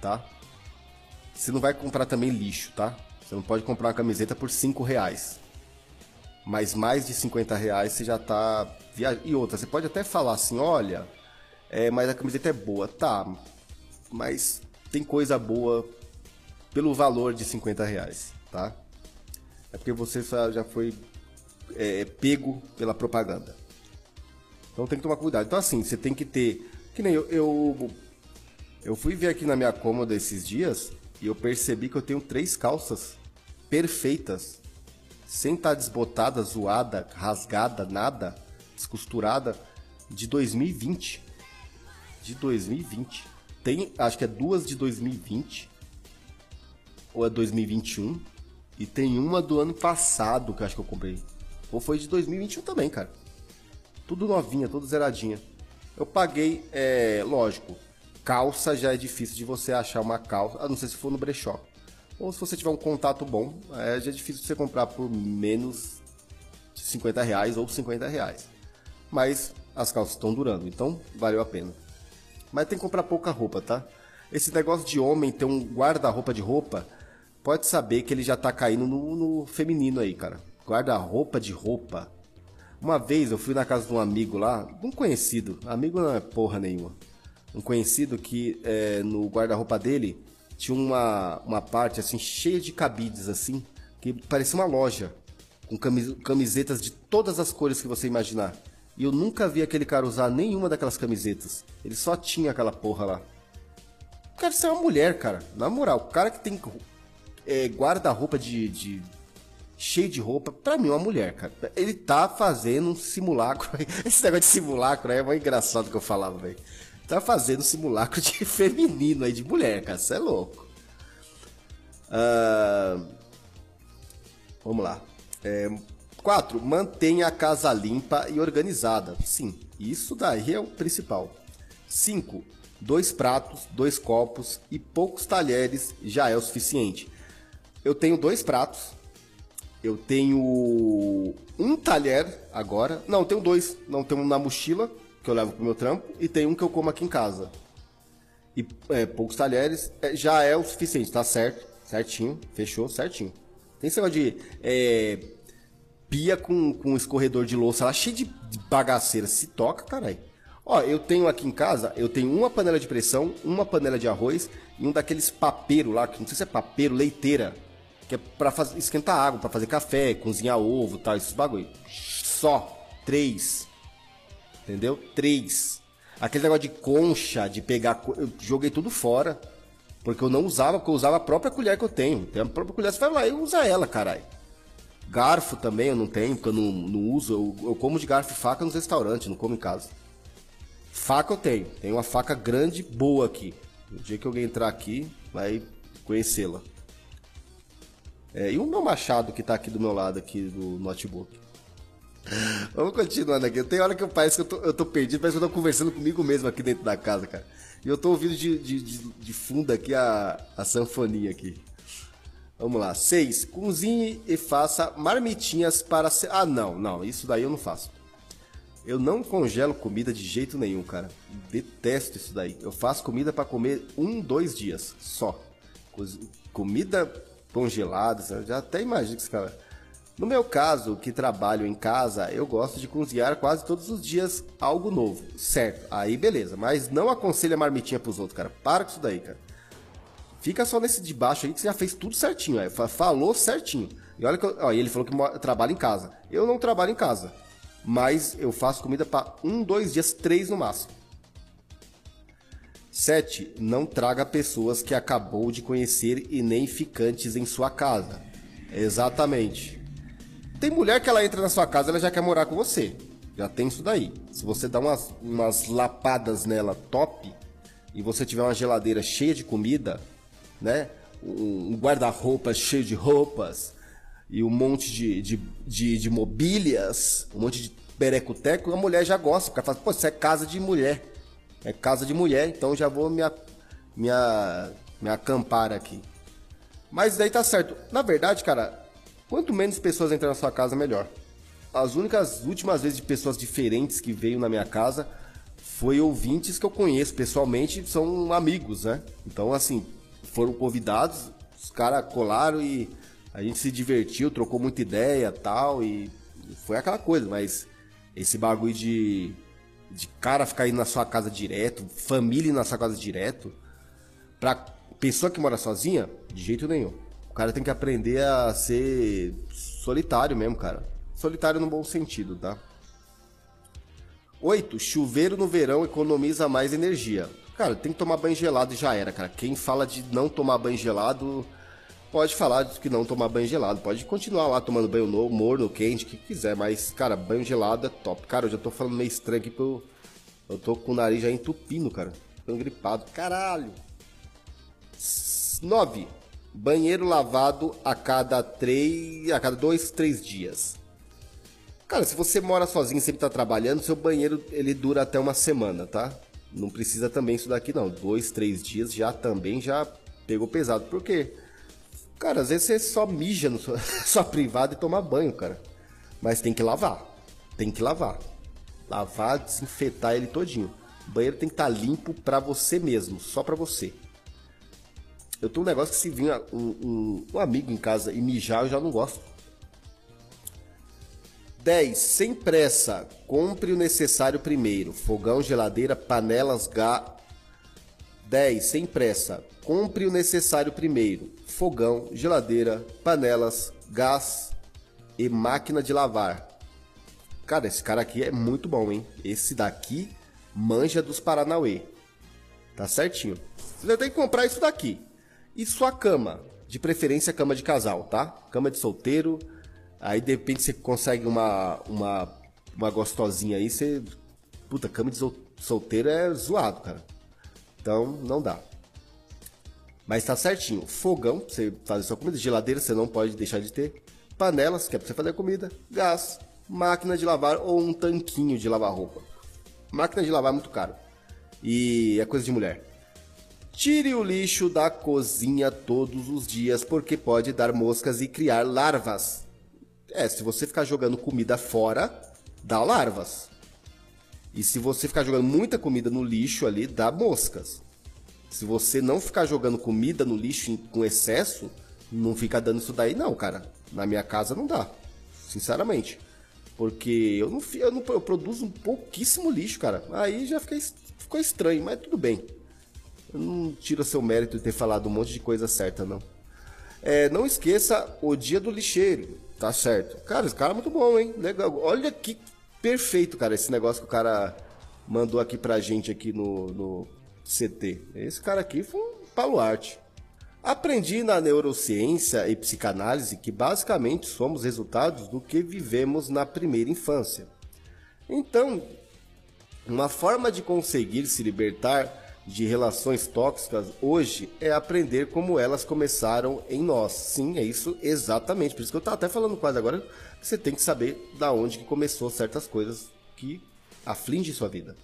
tá? Você não vai comprar também lixo, tá? Você não pode comprar uma camiseta por 5 reais. Mas mais de 50 reais você já tá. Via... E outra, você pode até falar assim: olha, é, mas a camiseta é boa. Tá, mas tem coisa boa pelo valor de 50 reais, tá? É porque você já foi é, pego pela propaganda. Então tem que tomar cuidado. Então, assim, você tem que ter. Que nem eu. Eu, eu fui ver aqui na minha cômoda esses dias e eu percebi que eu tenho três calças perfeitas, sem estar tá desbotada, zoada, rasgada, nada, descosturada, de 2020. De 2020. Tem, acho que é duas de 2020 ou é 2021 e tem uma do ano passado que eu acho que eu comprei. Ou foi de 2021 também, cara. Tudo novinha, tudo zeradinha. Eu paguei, é, lógico, calça já é difícil de você achar uma calça, a não ser se for no brechó. Ou se você tiver um contato bom, é, já é difícil você comprar por menos de 50 reais ou 50 reais. Mas as calças estão durando, então valeu a pena. Mas tem que comprar pouca roupa, tá? Esse negócio de homem ter um guarda-roupa de roupa, pode saber que ele já tá caindo no, no feminino aí, cara. Guarda-roupa de roupa. Uma vez eu fui na casa de um amigo lá, um conhecido, amigo não é porra nenhuma. Um conhecido que é, no guarda-roupa dele tinha uma, uma parte assim cheia de cabides assim, que parecia uma loja, com camisetas de todas as cores que você imaginar. E eu nunca vi aquele cara usar nenhuma daquelas camisetas. Ele só tinha aquela porra lá. Cara, isso é uma mulher, cara. Na moral, o cara que tem é, guarda-roupa de, de. cheio de roupa, pra mim é uma mulher, cara. Ele tá fazendo um simulacro. Esse negócio de simulacro aí é muito engraçado que eu falava, velho. Tá fazendo simulacro de feminino aí, de mulher, cara. Isso é louco. Uh... Vamos lá. É, 4. Mantenha a casa limpa e organizada. Sim, isso daí é o principal. 5. Dois pratos, dois copos e poucos talheres já é o suficiente. Eu tenho dois pratos. Eu tenho um talher agora. Não, tenho dois. Não, tenho um na mochila, que eu levo pro meu trampo, e tem um que eu como aqui em casa. E é, poucos talheres é, já é o suficiente, tá certo? Certinho, fechou, certinho. Tem esse negócio de é, pia com, com escorredor de louça lá, cheio de bagaceira. Se toca, caralho. Ó, eu tenho aqui em casa, eu tenho uma panela de pressão, uma panela de arroz e um daqueles papeiro lá, que não sei se é papeiro, leiteira, que é pra fazer, esquentar água, para fazer café, cozinhar ovo tal, esses bagulho. Só. Três. Entendeu? Três. Aquele negócio de concha, de pegar. Eu joguei tudo fora. Porque eu não usava, porque eu usava a própria colher que eu tenho. Tem a própria colher, você vai lá e usa ela, caralho. Garfo também eu não tenho, porque eu não, não uso. Eu, eu, como de garfo e faca nos restaurantes, não como em casa. Faca eu tenho. Tenho uma faca grande, boa aqui. No dia que alguém entrar aqui, vai conhecê-la. É, e o meu machado que tá aqui do meu lado, aqui do notebook. Vamos continuando aqui. Tem hora que eu parece que eu tô, eu tô perdido, parece que eu tô conversando comigo mesmo aqui dentro da casa, cara. E eu tô ouvindo de, de, de, de fundo aqui a, a sanfonia aqui. Vamos lá. 6. Cozinhe e faça marmitinhas para... Ah, não, não. Isso daí eu não faço. Eu não congelo comida de jeito nenhum, cara. Detesto isso daí. Eu faço comida para comer um, dois dias só. Comida congelada, já até imagino que esse cara... No meu caso, que trabalho em casa, eu gosto de cozinhar quase todos os dias algo novo. Certo, aí beleza. Mas não aconselho a marmitinha pros outros, cara. Para com isso daí, cara. Fica só nesse de baixo aí que você já fez tudo certinho. Aí. Falou certinho. E olha que eu, ó, ele falou que trabalha em casa. Eu não trabalho em casa. Mas eu faço comida para um, dois dias, três no máximo. 7. Não traga pessoas que acabou de conhecer e nem ficantes em sua casa. Exatamente. Tem mulher que ela entra na sua casa, ela já quer morar com você. Já tem isso daí. Se você dá umas, umas lapadas nela top e você tiver uma geladeira cheia de comida, né? Um guarda-roupa cheio de roupas e um monte de, de, de, de mobílias, um monte de perecoteco, a mulher já gosta, porque fala, pô, isso é casa de mulher. É casa de mulher, então já vou me, me, me acampar aqui. Mas daí tá certo. Na verdade, cara, quanto menos pessoas entram na sua casa, melhor. As únicas últimas vezes de pessoas diferentes que veio na minha casa foi ouvintes que eu conheço pessoalmente, são amigos, né? Então, assim, foram convidados, os caras colaram e a gente se divertiu, trocou muita ideia tal, e foi aquela coisa, mas esse bagulho de, de cara ficar indo na sua casa direto, família na sua casa direto, pra pessoa que mora sozinha, de jeito nenhum. Cara tem que aprender a ser solitário mesmo, cara. Solitário no bom sentido, tá? 8. Chuveiro no verão economiza mais energia. Cara, tem que tomar banho gelado e já era, cara. Quem fala de não tomar banho gelado, pode falar de que não tomar banho gelado. Pode continuar lá tomando banho novo, morno, quente, o que quiser. Mas, cara, banho gelado é top. Cara, eu já tô falando meio estranho aqui porque eu, eu tô com o nariz já entupindo, cara. Tô gripado. Caralho. 9. Banheiro lavado a cada 3. a cada 2, 3 dias. Cara, se você mora sozinho e sempre tá trabalhando, seu banheiro ele dura até uma semana, tá? Não precisa também isso daqui não. Dois, três dias já também já pegou pesado. Por quê? Cara, às vezes você só mija no sua, sua privada e toma banho, cara. Mas tem que lavar. Tem que lavar. Lavar, desinfetar ele todinho. O banheiro tem que estar tá limpo para você mesmo, só para você. Eu tenho um negócio que se vir um, um, um, amigo em casa e mijar, eu já não gosto. 10. Sem pressa. Compre o necessário primeiro. Fogão, geladeira, panelas, gás. 10. Sem pressa. Compre o necessário primeiro. Fogão, geladeira, panelas, gás e máquina de lavar. Cara, esse cara aqui é muito bom, hein? Esse daqui manja dos Paranauê. Tá certinho. Você tem que comprar isso daqui. E sua cama, de preferência cama de casal, tá? Cama de solteiro. Aí de repente você consegue uma uma uma gostosinha aí, você puta, cama de solteiro é zoado, cara. Então não dá. Mas tá certinho. Fogão, você faz sua comida, geladeira você não pode deixar de ter. Panelas, que é pra você fazer comida, gás, máquina de lavar ou um tanquinho de lavar roupa. Máquina de lavar é muito caro. E é coisa de mulher. Tire o lixo da cozinha todos os dias, porque pode dar moscas e criar larvas. É, se você ficar jogando comida fora, dá larvas. E se você ficar jogando muita comida no lixo ali, dá moscas. Se você não ficar jogando comida no lixo com excesso, não fica dando isso daí não, cara. Na minha casa não dá. Sinceramente. Porque eu não, eu não eu produzo um pouquíssimo lixo, cara. Aí já fica, ficou estranho, mas tudo bem. Eu não tiro seu mérito de ter falado um monte de coisa certa, não. É, não esqueça o dia do lixeiro, tá certo? Cara, esse cara é muito bom, hein? Legal. Olha que perfeito, cara, esse negócio que o cara mandou aqui pra gente aqui no, no CT. Esse cara aqui foi um paluarte. Aprendi na neurociência e psicanálise que basicamente somos resultados do que vivemos na primeira infância. Então, uma forma de conseguir se libertar de relações tóxicas hoje é aprender como elas começaram em nós. Sim, é isso exatamente. Por isso que eu estava até falando quase agora que você tem que saber da onde que começou certas coisas que afligem sua vida.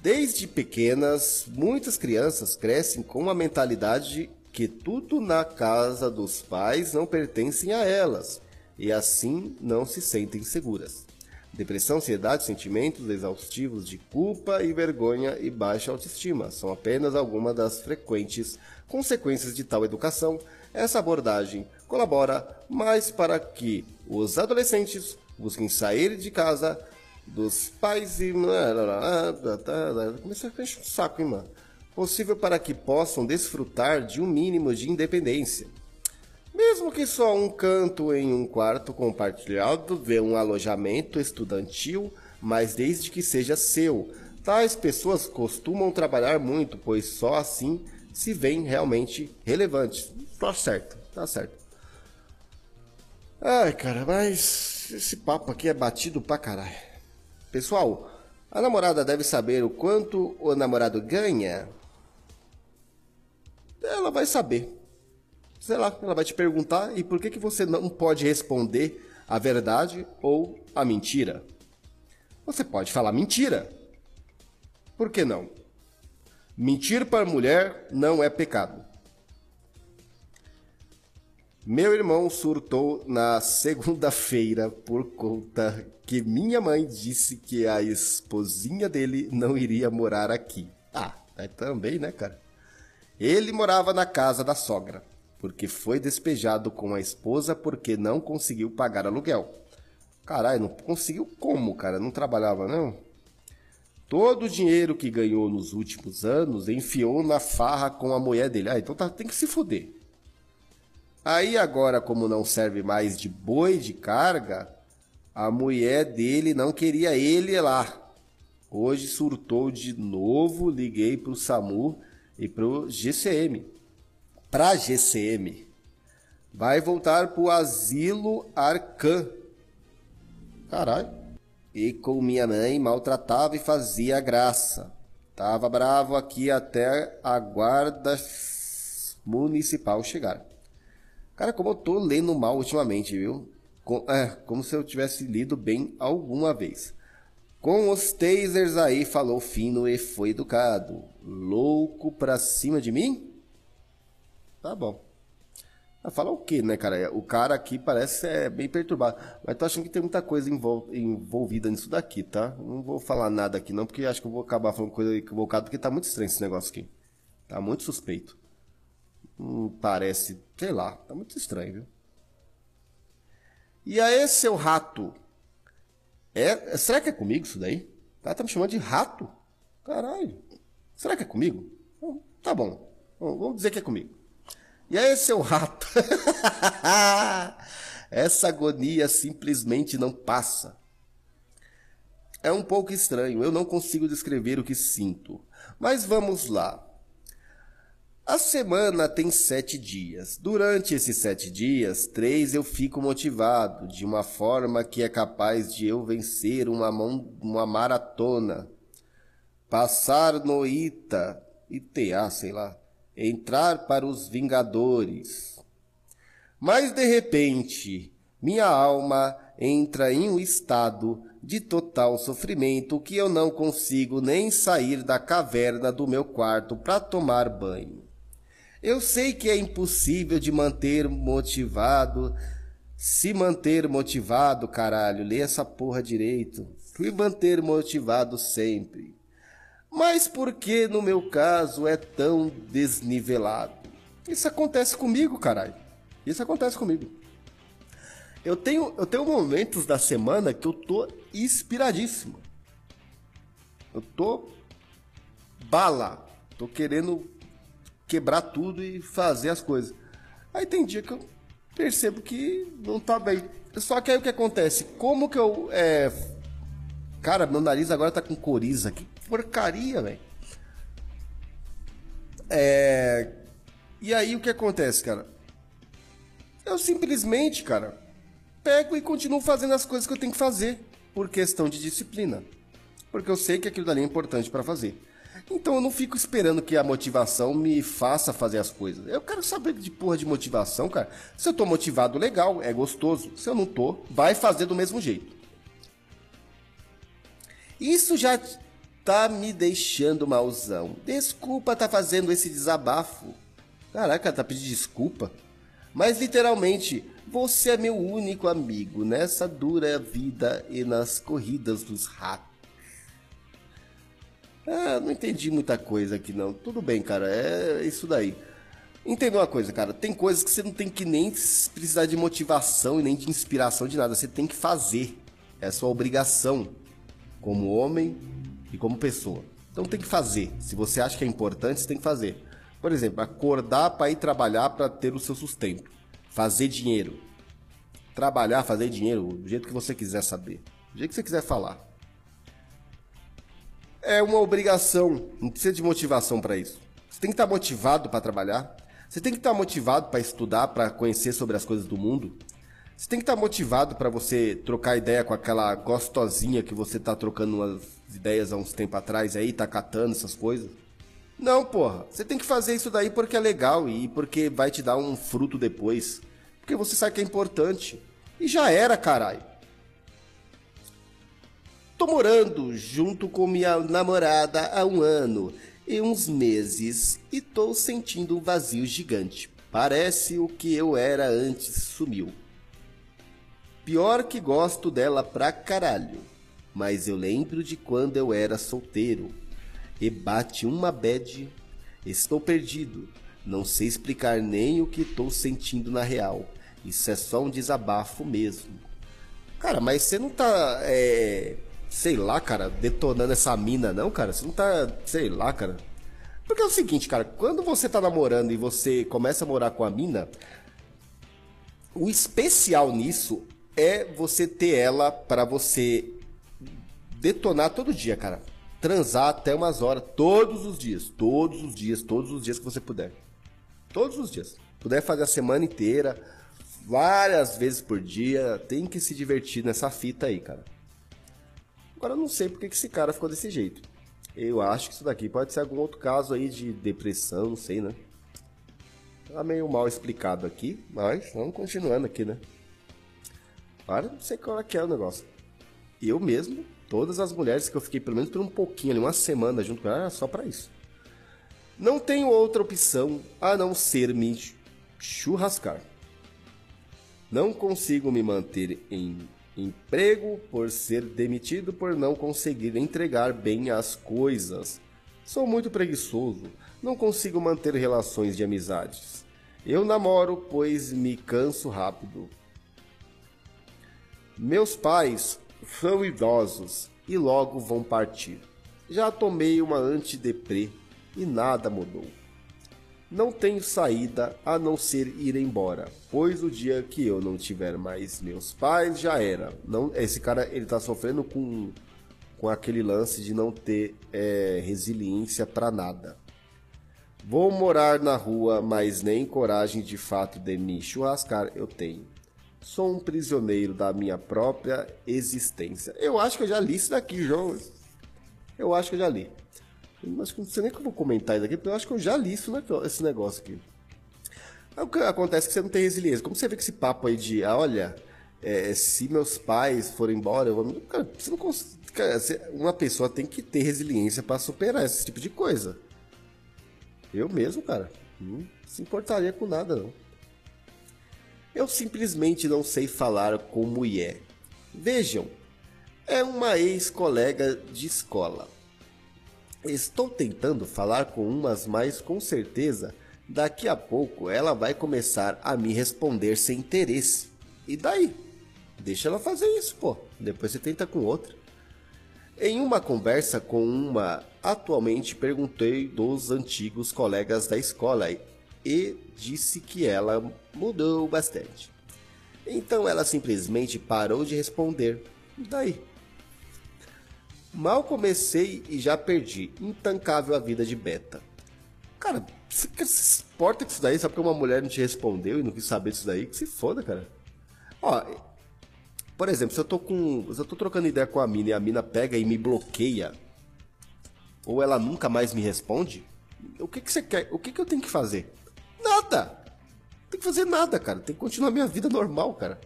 Desde pequenas, muitas crianças crescem com a mentalidade que tudo na casa dos pais não pertencem a elas e assim não se sentem seguras. Depressão, ansiedade, sentimentos exaustivos de culpa e vergonha e baixa autoestima são apenas algumas das frequentes consequências de tal educação. Essa abordagem colabora mais para que os adolescentes busquem sair de casa dos pais e. Começa a fechar o saco, hein, mano? Possível para que possam desfrutar de um mínimo de independência mesmo que só um canto em um quarto compartilhado vê um alojamento estudantil, mas desde que seja seu. Tais pessoas costumam trabalhar muito, pois só assim se veem realmente relevantes. Tá certo, tá certo. Ai, cara, mas esse papo aqui é batido pra caralho. Pessoal, a namorada deve saber o quanto o namorado ganha? Ela vai saber sei lá, ela vai te perguntar e por que, que você não pode responder a verdade ou a mentira? Você pode falar mentira. Por que não? Mentir para mulher não é pecado. Meu irmão surtou na segunda-feira por conta que minha mãe disse que a esposinha dele não iria morar aqui. Ah, é também, né, cara? Ele morava na casa da sogra porque foi despejado com a esposa porque não conseguiu pagar aluguel. Caralho, não conseguiu como, cara? Não trabalhava, não? Todo o dinheiro que ganhou nos últimos anos enfiou na farra com a mulher dele. Ah, então tá, tem que se fuder. Aí agora, como não serve mais de boi de carga, a mulher dele não queria ele lá. Hoje surtou de novo, liguei pro SAMU e pro GCM para GCM. Vai voltar para o Asilo Arcan. Caralho. E com minha mãe maltratava e fazia graça. Tava bravo aqui até a guarda municipal chegar. Cara, como eu tô lendo mal ultimamente, viu? Com, é, como se eu tivesse lido bem alguma vez. Com os tasers aí, falou fino e foi educado. Louco pra cima de mim? Tá bom. Fala o quê, né, cara? O cara aqui parece é bem perturbado. Mas tô achando que tem muita coisa envolvida nisso daqui, tá? Não vou falar nada aqui não, porque acho que eu vou acabar falando coisa equivocada, porque tá muito estranho esse negócio aqui. Tá muito suspeito. Hum, parece, sei lá, tá muito estranho, viu? E aí, seu rato? É, será que é comigo isso daí? Tá, tá me chamando de rato? Caralho. Será que é comigo? Hum, tá bom. Vamos dizer que é comigo. E aí, seu rato? Essa agonia simplesmente não passa. É um pouco estranho, eu não consigo descrever o que sinto. Mas vamos lá. A semana tem sete dias. Durante esses sete dias, três eu fico motivado, de uma forma que é capaz de eu vencer uma, mão, uma maratona. Passar no ITA, ITA, sei lá, entrar para os Vingadores. Mas de repente, minha alma entra em um estado de total sofrimento que eu não consigo nem sair da caverna do meu quarto para tomar banho. Eu sei que é impossível de manter motivado, se manter motivado, caralho, lê essa porra direito. Se manter motivado sempre. Mas por que no meu caso é tão desnivelado? Isso acontece comigo, caralho. Isso acontece comigo. Eu tenho, eu tenho momentos da semana que eu tô inspiradíssimo. Eu tô bala. Tô querendo quebrar tudo e fazer as coisas. Aí tem dia que eu percebo que não tá bem. Só que aí o que acontece? Como que eu. É... Cara, meu nariz agora tá com coriza aqui porcaria, velho. É... E aí o que acontece, cara? Eu simplesmente, cara, pego e continuo fazendo as coisas que eu tenho que fazer por questão de disciplina. Porque eu sei que aquilo dali é importante para fazer. Então eu não fico esperando que a motivação me faça fazer as coisas. Eu quero saber de porra de motivação, cara. Se eu tô motivado, legal, é gostoso. Se eu não tô, vai fazer do mesmo jeito. Isso já tá me deixando malzão. Desculpa tá fazendo esse desabafo. Caraca, tá pedindo desculpa. Mas literalmente, você é meu único amigo nessa dura vida e nas corridas dos ratos. Ah, não entendi muita coisa aqui não. Tudo bem, cara, é isso daí. Entenda uma coisa, cara. Tem coisas que você não tem que nem precisar de motivação e nem de inspiração de nada. Você tem que fazer. É sua obrigação como homem e como pessoa. Então tem que fazer. Se você acha que é importante, você tem que fazer. Por exemplo, acordar para ir trabalhar para ter o seu sustento. Fazer dinheiro. Trabalhar, fazer dinheiro, do jeito que você quiser saber. Do jeito que você quiser falar. É uma obrigação, não precisa de motivação para isso. Você tem que estar motivado para trabalhar. Você tem que estar motivado para estudar, para conhecer sobre as coisas do mundo. Você tem que estar motivado para você trocar ideia com aquela gostosinha que você tá trocando umas ideias há uns tempo atrás aí, tá catando essas coisas. Não, porra. Você tem que fazer isso daí porque é legal e porque vai te dar um fruto depois. Porque você sabe que é importante. E já era, caralho. Tô morando junto com minha namorada há um ano e uns meses e tô sentindo um vazio gigante. Parece o que eu era antes sumiu. Pior que gosto dela pra caralho. Mas eu lembro de quando eu era solteiro. E bate uma bad. Estou perdido. Não sei explicar nem o que estou sentindo na real. Isso é só um desabafo mesmo. Cara, mas você não tá. É, sei lá, cara, detonando essa mina, não, cara? Você não tá. Sei lá, cara. Porque é o seguinte, cara, quando você tá namorando e você começa a morar com a mina, o especial nisso é você ter ela para você detonar todo dia, cara. Transar até umas horas, todos os dias, todos os dias, todos os dias que você puder. Todos os dias. Puder fazer a semana inteira, várias vezes por dia, tem que se divertir nessa fita aí, cara. Agora eu não sei porque que esse cara ficou desse jeito. Eu acho que isso daqui pode ser algum outro caso aí de depressão, não sei, né? Tá meio mal explicado aqui, mas vamos continuando aqui, né? Para, não sei qual é que é o negócio. Eu mesmo, todas as mulheres que eu fiquei pelo menos por um pouquinho ali, uma semana junto com ela, era só para isso. Não tenho outra opção a não ser me churrascar. Não consigo me manter em emprego por ser demitido por não conseguir entregar bem as coisas. Sou muito preguiçoso, não consigo manter relações de amizades. Eu namoro, pois me canso rápido. Meus pais são idosos e logo vão partir. Já tomei uma antideprê e nada mudou. Não tenho saída a não ser ir embora, pois o dia que eu não tiver mais meus pais já era. Não, esse cara ele tá sofrendo com, com aquele lance de não ter é, resiliência para nada. Vou morar na rua, mas nem coragem de fato de me churrascar eu tenho. Sou um prisioneiro da minha própria existência. Eu acho que eu já li isso daqui, João. Eu acho que eu já li. Mas não sei nem vou comentar isso aqui, porque eu acho que eu já li isso, esse negócio aqui. O que acontece é que você não tem resiliência. Como você vê que esse papo aí de, ah, olha, é, se meus pais forem embora, eu vou. Cara, você não consegue. uma pessoa tem que ter resiliência para superar esse tipo de coisa. Eu mesmo, cara, não se importaria com nada, não. Eu simplesmente não sei falar com mulher. Vejam, é uma ex-colega de escola Estou tentando falar com umas, mas com certeza daqui a pouco ela vai começar a me responder sem interesse. E daí? Deixa ela fazer isso, pô. Depois você tenta com outra. Em uma conversa com uma, atualmente perguntei dos antigos colegas da escola e disse que ela mudou bastante. Então ela simplesmente parou de responder. Daí? Mal comecei e já perdi. Intancável a vida de beta. Cara, você se importa com isso daí? Só porque uma mulher não te respondeu e não quis saber disso daí? Que se foda, cara. Ó, por exemplo, se eu tô com. Se eu tô trocando ideia com a mina e a mina pega e me bloqueia, ou ela nunca mais me responde, o que, que você quer? O que, que eu tenho que fazer? Nada! Tem que fazer nada, cara. Tem que continuar minha vida normal, cara.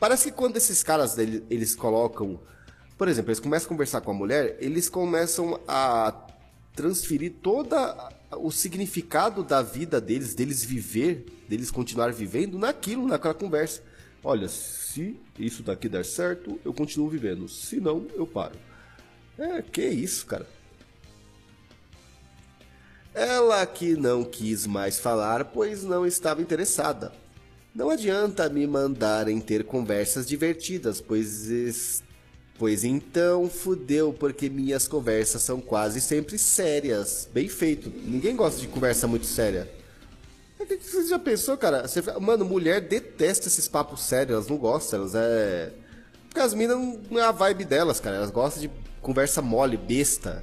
Parece que quando esses caras eles colocam por exemplo, eles começam a conversar com a mulher, eles começam a transferir toda o significado da vida deles, deles viver, deles continuar vivendo naquilo, naquela conversa. Olha, se isso daqui der certo, eu continuo vivendo. Se não, eu paro. É, que isso, cara. Ela que não quis mais falar, pois não estava interessada. Não adianta me mandarem ter conversas divertidas, pois Pois então, fudeu, porque minhas conversas são quase sempre sérias. Bem feito. Ninguém gosta de conversa muito séria. Você já pensou, cara? Você, mano, mulher detesta esses papos sérios, elas não gostam, elas é. Porque as minas não é a vibe delas, cara. Elas gostam de conversa mole, besta.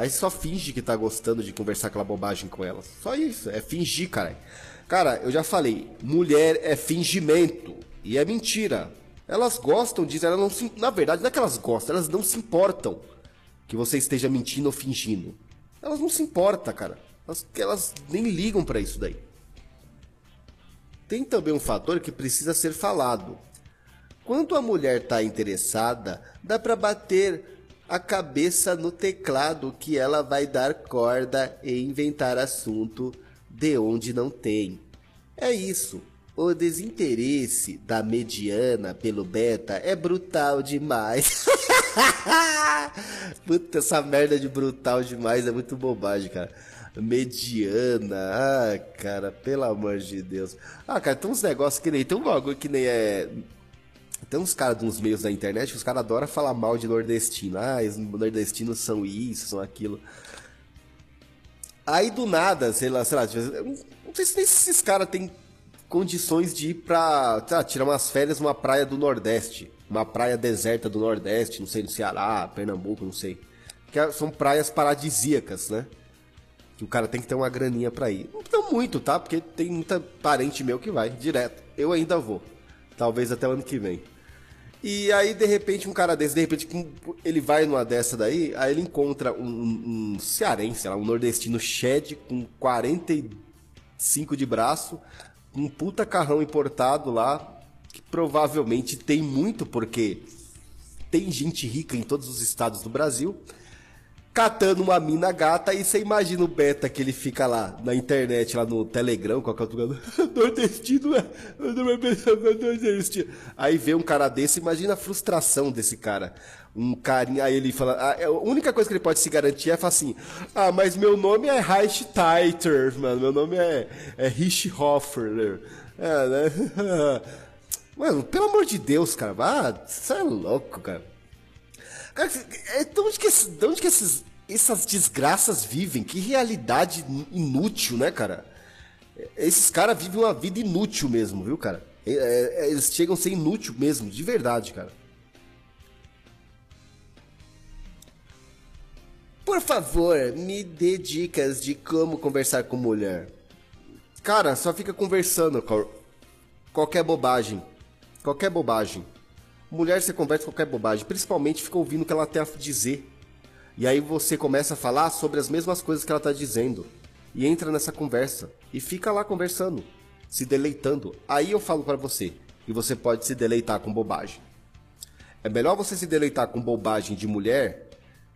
Aí só finge que tá gostando de conversar aquela bobagem com elas. Só isso, é fingir, cara. Cara, eu já falei, mulher é fingimento. E é mentira. Elas gostam disso, elas não se, na verdade, não é que elas gostam, elas não se importam que você esteja mentindo ou fingindo. Elas não se importam, cara. Elas, elas nem ligam para isso daí. Tem também um fator que precisa ser falado. Quando a mulher está interessada, dá para bater a cabeça no teclado que ela vai dar corda e inventar assunto de onde não tem. É isso. O desinteresse da mediana pelo beta é brutal demais. Puta, essa merda de brutal demais é muito bobagem, cara. Mediana, ah, cara, pelo amor de Deus. Ah, cara, tem uns negócios que nem. Tem um bagulho que nem é. Tem uns caras uns meios da internet que os caras adoram falar mal de nordestino. Ah, os nordestinos são isso, são aquilo. Aí do nada, sei lá, sei lá, não sei se esses caras têm condições de ir pra tá, tirar umas férias numa praia do Nordeste. Uma praia deserta do Nordeste, não sei, no Ceará, Pernambuco, não sei. Que é, são praias paradisíacas, né? Que o cara tem que ter uma graninha pra ir. Não muito, tá? Porque tem muita parente meu que vai direto. Eu ainda vou. Talvez até o ano que vem. E aí, de repente, um cara desse, de repente, ele vai numa dessa daí, aí ele encontra um, um, um cearense, um nordestino shed com 45 de braço, um puta carrão importado lá, que provavelmente tem muito, porque tem gente rica em todos os estados do Brasil. Catando uma mina gata e você imagina o beta que ele fica lá na internet, lá no Telegram, qualquer outro lugar. Nordestino é. Nordestino. Aí vê um cara desse, imagina a frustração desse cara. Um carinha, aí ele fala. A, a única coisa que ele pode se garantir é falar assim: Ah, mas meu nome é Reich Titer, mano. Meu nome é, é Rich Hoffer. É, né? Mano, pelo amor de Deus, cara. Ah, você é louco, cara. Cara, é, de onde que, de onde que esses, essas desgraças vivem? Que realidade inútil, né, cara? Esses caras vivem uma vida inútil mesmo, viu, cara? É, é, eles chegam a ser inútil mesmo, de verdade, cara. Por favor, me dê dicas de como conversar com mulher. Cara, só fica conversando qualquer bobagem. Qualquer bobagem. Mulher você conversa qualquer bobagem, principalmente fica ouvindo o que ela tem a dizer. E aí você começa a falar sobre as mesmas coisas que ela está dizendo. E entra nessa conversa. E fica lá conversando, se deleitando. Aí eu falo para você que você pode se deleitar com bobagem. É melhor você se deleitar com bobagem de mulher,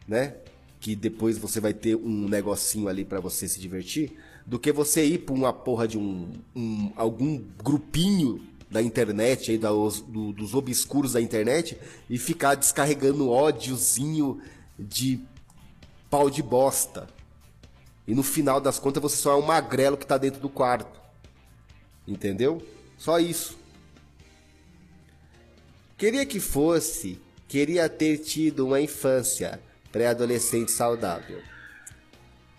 né? Que depois você vai ter um negocinho ali para você se divertir, do que você ir pra uma porra de um, um algum grupinho da internet, aí, dos, do, dos obscuros da internet, e ficar descarregando ódiozinho de pau de bosta. E no final das contas você só é um magrelo que tá dentro do quarto. Entendeu? Só isso. Queria que fosse, queria ter tido uma infância pré-adolescente saudável.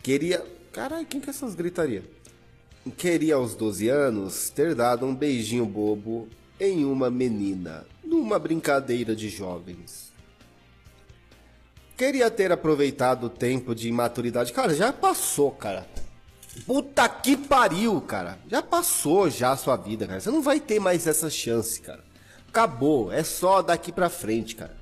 Queria. Caralho, quem que é essas gritarias? Queria aos 12 anos ter dado um beijinho bobo em uma menina, numa brincadeira de jovens. Queria ter aproveitado o tempo de imaturidade. Cara, já passou, cara. Puta que pariu, cara. Já passou já a sua vida, cara. Você não vai ter mais essa chance, cara. Acabou. É só daqui pra frente, cara.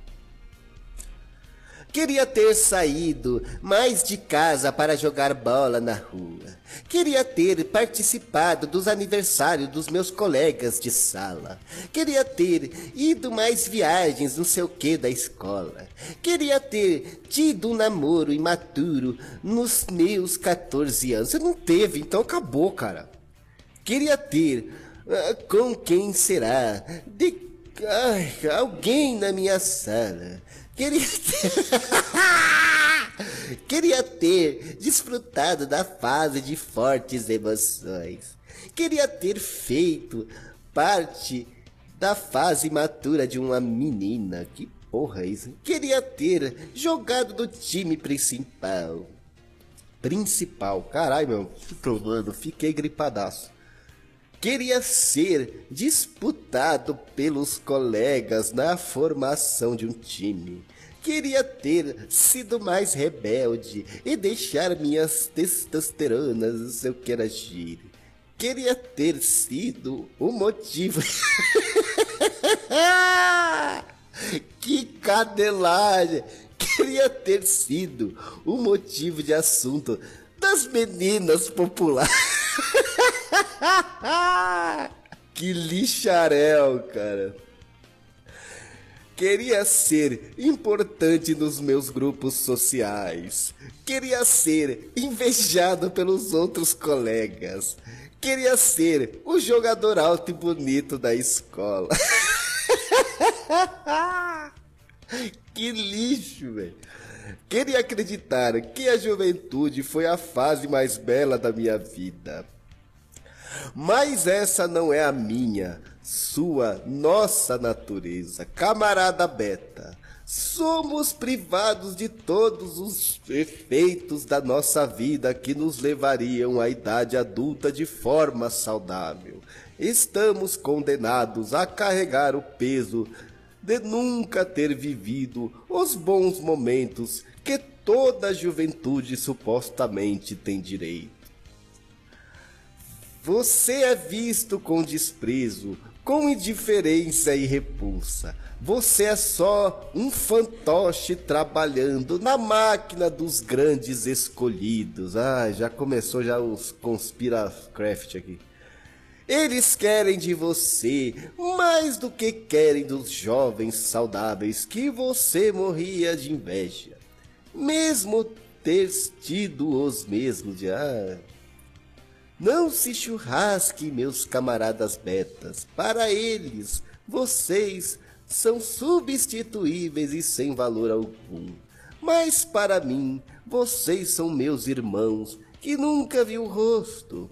Queria ter saído mais de casa para jogar bola na rua. Queria ter participado dos aniversários dos meus colegas de sala. Queria ter ido mais viagens, não sei o que, da escola. Queria ter tido um namoro imaturo nos meus 14 anos. Você não teve, então acabou, cara. Queria ter. Uh, com quem será? De alguém na minha sala. Queria ter... Queria ter desfrutado da fase de fortes emoções. Queria ter feito parte da fase matura de uma menina. Que porra é isso? Queria ter jogado no time principal. Principal. Caralho, meu. Mano, fiquei gripadaço queria ser disputado pelos colegas na formação de um time. Queria ter sido mais rebelde e deixar minhas testosteronas no seu que agir. Queria ter sido o motivo. que cadelagem! Queria ter sido o motivo de assunto das meninas populares. que lixarel, cara. Queria ser importante nos meus grupos sociais. Queria ser invejado pelos outros colegas. Queria ser o jogador alto e bonito da escola. que lixo, velho. Queria acreditar que a juventude foi a fase mais bela da minha vida. Mas essa não é a minha, sua, nossa natureza, camarada Beta. Somos privados de todos os efeitos da nossa vida que nos levariam à idade adulta de forma saudável. Estamos condenados a carregar o peso de nunca ter vivido os bons momentos que toda a juventude supostamente tem direito. Você é visto com desprezo, com indiferença e repulsa. Você é só um fantoche trabalhando na máquina dos grandes escolhidos. Ah, já começou já os conspiracraft aqui. Eles querem de você mais do que querem dos jovens saudáveis que você morria de inveja. Mesmo ter tido os mesmos de. Ah. Não se churrasque, meus camaradas betas. Para eles, vocês são substituíveis e sem valor algum. Mas para mim, vocês são meus irmãos que nunca vi o rosto.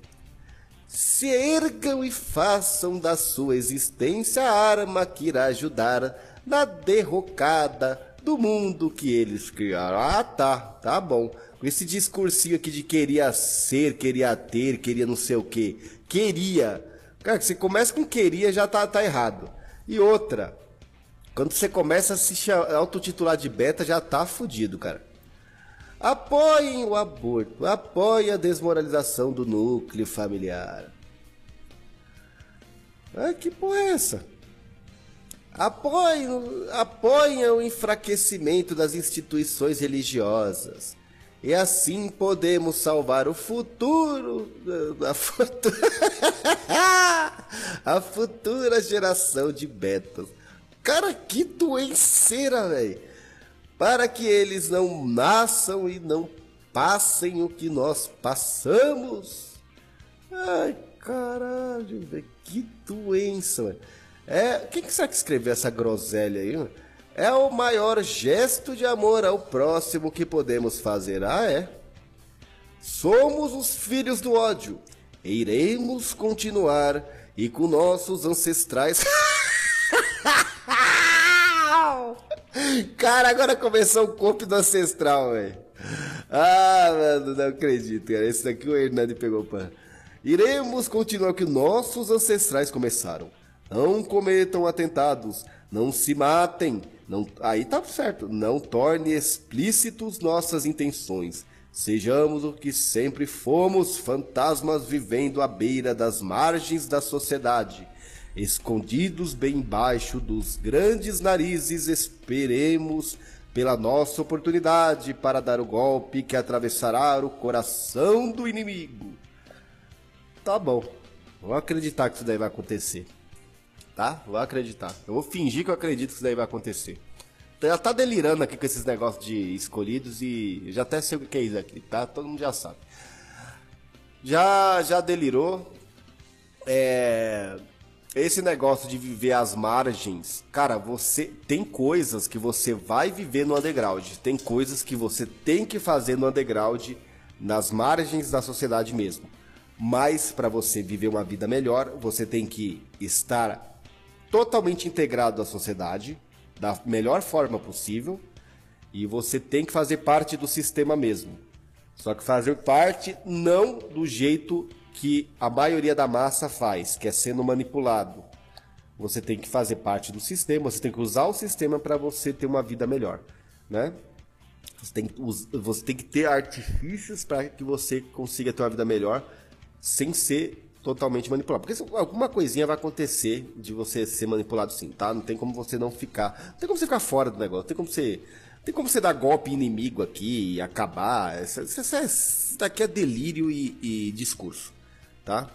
Se ergam e façam da sua existência a arma que irá ajudar na derrocada do mundo que eles criaram. Ah, tá, tá bom. Esse discursinho aqui de queria ser, queria ter, queria não sei o que. Queria. Cara, você começa com queria já tá, tá errado. E outra, quando você começa a se autotitular de beta, já tá fudido, cara. Apoiem o aborto, apoiem a desmoralização do núcleo familiar. Ah, que porra é essa? Apoiem, apoiem o enfraquecimento das instituições religiosas. E assim podemos salvar o futuro. A futura, a futura geração de betas. Cara, que doenceira, velho. Para que eles não nasçam e não passem o que nós passamos. Ai, caralho, velho. Que doença, velho. É, quem que será que escreveu essa groselha aí? É o maior gesto de amor ao próximo que podemos fazer. Ah, é? Somos os filhos do ódio. E iremos continuar e com nossos ancestrais. Cara, agora começou o corpo do ancestral, velho. Ah, mano, não acredito, cara. Esse daqui o Hernani pegou para. Iremos continuar o que nossos ancestrais começaram. Não cometam atentados, não se matem. Não, aí tá certo. Não torne explícitos nossas intenções. Sejamos o que sempre fomos, fantasmas vivendo à beira das margens da sociedade. Escondidos bem embaixo dos grandes narizes, esperemos pela nossa oportunidade para dar o golpe que atravessará o coração do inimigo. Tá bom, vou acreditar que isso daí vai acontecer tá? Vou acreditar. Eu vou fingir que eu acredito que isso daí vai acontecer. Já tá delirando aqui com esses negócios de escolhidos e já até sei o que é isso aqui, tá? Todo mundo já sabe. Já, já delirou. É... Esse negócio de viver às margens, cara, você tem coisas que você vai viver no underground, tem coisas que você tem que fazer no underground, nas margens da sociedade mesmo. Mas para você viver uma vida melhor, você tem que estar totalmente integrado à sociedade, da melhor forma possível, e você tem que fazer parte do sistema mesmo. Só que fazer parte não do jeito que a maioria da massa faz, que é sendo manipulado. Você tem que fazer parte do sistema, você tem que usar o sistema para você ter uma vida melhor, né? Você tem, você tem que ter artifícios para que você consiga ter uma vida melhor sem ser totalmente manipulado. Porque alguma coisinha vai acontecer de você ser manipulado sim, tá? Não tem como você não ficar. Não tem como você ficar fora do negócio. Não tem como você. Tem como você dar golpe inimigo aqui e acabar. Isso, isso, isso daqui é delírio e, e discurso, tá?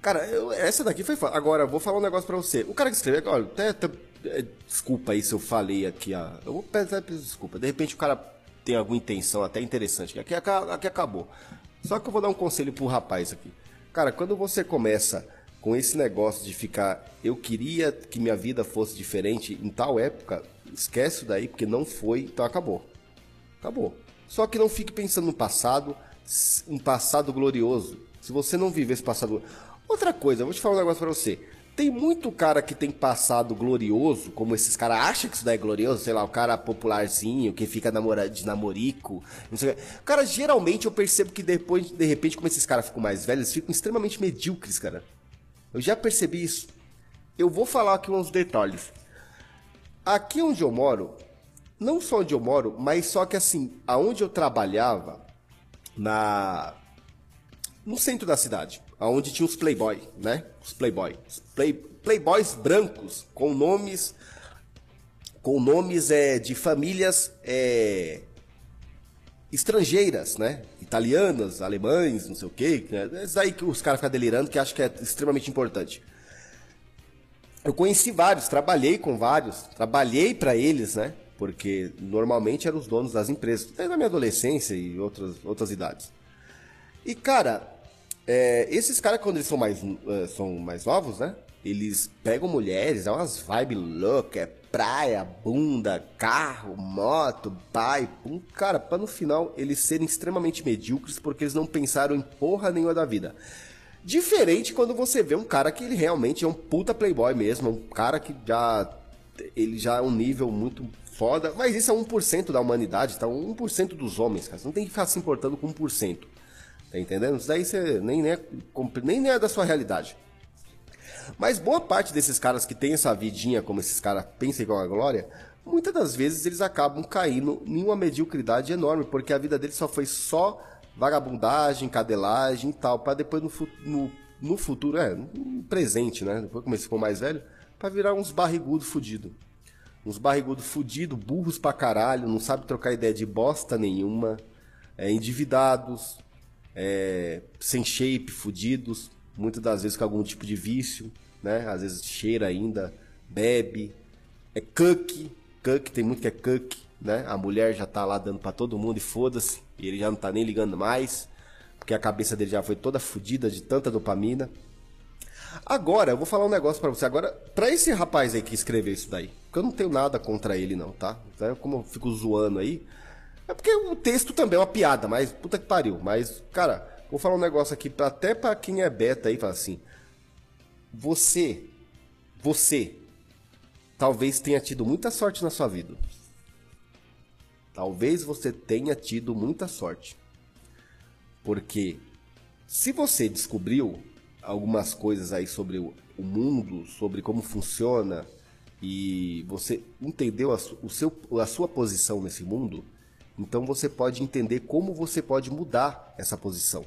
Cara, eu, essa daqui foi. Agora, vou falar um negócio pra você. O cara que escreveu. Olha, até, até, é, desculpa aí se eu falei aqui. Ó, eu vou pedir desculpa. De repente o cara tem alguma intenção até interessante. Aqui, aqui acabou. Só que eu vou dar um conselho pro rapaz aqui. Cara, quando você começa com esse negócio de ficar, eu queria que minha vida fosse diferente em tal época, esquece daí, porque não foi, então acabou. Acabou. Só que não fique pensando no passado, um passado glorioso. Se você não viver esse passado. Outra coisa, vou te falar um negócio pra você. Tem muito cara que tem passado glorioso, como esses caras acham que isso daí é glorioso, sei lá, o cara popularzinho, que fica namora, de namorico. Não sei Cara, geralmente eu percebo que depois, de repente, como esses caras ficam mais velhos, ficam extremamente medíocres, cara. Eu já percebi isso. Eu vou falar aqui uns detalhes. Aqui onde eu moro, não só onde eu moro, mas só que assim, aonde eu trabalhava, na no centro da cidade onde tinha os playboy, né? Os play, playboys brancos com nomes com nomes é, de famílias é, estrangeiras, né? Italianas, alemães, não sei o quê. Né? É isso aí que os caras ficam delirando, que acho que é extremamente importante. Eu conheci vários, trabalhei com vários, trabalhei para eles, né? Porque normalmente eram os donos das empresas, desde a minha adolescência e outras, outras idades. E, cara, é, esses caras, quando eles são mais, uh, são mais novos, né? Eles pegam mulheres, é umas vibes loucas, é praia, bunda, carro, moto, pai. Cara, pra no final eles serem extremamente medíocres porque eles não pensaram em porra nenhuma da vida. Diferente quando você vê um cara que ele realmente é um puta playboy mesmo, um cara que já ele já é um nível muito foda, mas isso é 1% da humanidade, tá? 1% dos homens, cara. Você não tem que ficar se importando com 1%. Tá entendendo? Isso daí você nem, nem, é, nem é da sua realidade. Mas boa parte desses caras que tem essa vidinha, como esses caras pensam igual a Glória, muitas das vezes eles acabam caindo em uma mediocridade enorme, porque a vida deles só foi só vagabundagem, cadelagem e tal, para depois no, no, no, futuro, é, no presente, né? Depois que for mais velho, para virar uns barrigudo fudido. Uns barrigudo fudido, burros pra caralho, não sabe trocar ideia de bosta nenhuma, é, endividados, é, sem shape, fudidos, muitas das vezes com algum tipo de vício, né? Às vezes cheira ainda, bebe, é cuck, cuck, tem muito que é cuck, né? A mulher já tá lá dando para todo mundo e foda-se, e ele já não tá nem ligando mais, porque a cabeça dele já foi toda fodida de tanta dopamina. Agora, eu vou falar um negócio para você. Agora, para esse rapaz aí que escreveu isso daí, porque eu não tenho nada contra ele não, tá? Então, como eu fico zoando aí, é porque o texto também é uma piada, mas puta que pariu. Mas, cara, Vou falar um negócio aqui pra, até para quem é beta aí, fala assim. Você, você, talvez tenha tido muita sorte na sua vida. Talvez você tenha tido muita sorte. Porque se você descobriu algumas coisas aí sobre o mundo, sobre como funciona e você entendeu a, o seu, a sua posição nesse mundo, então você pode entender como você pode mudar essa posição.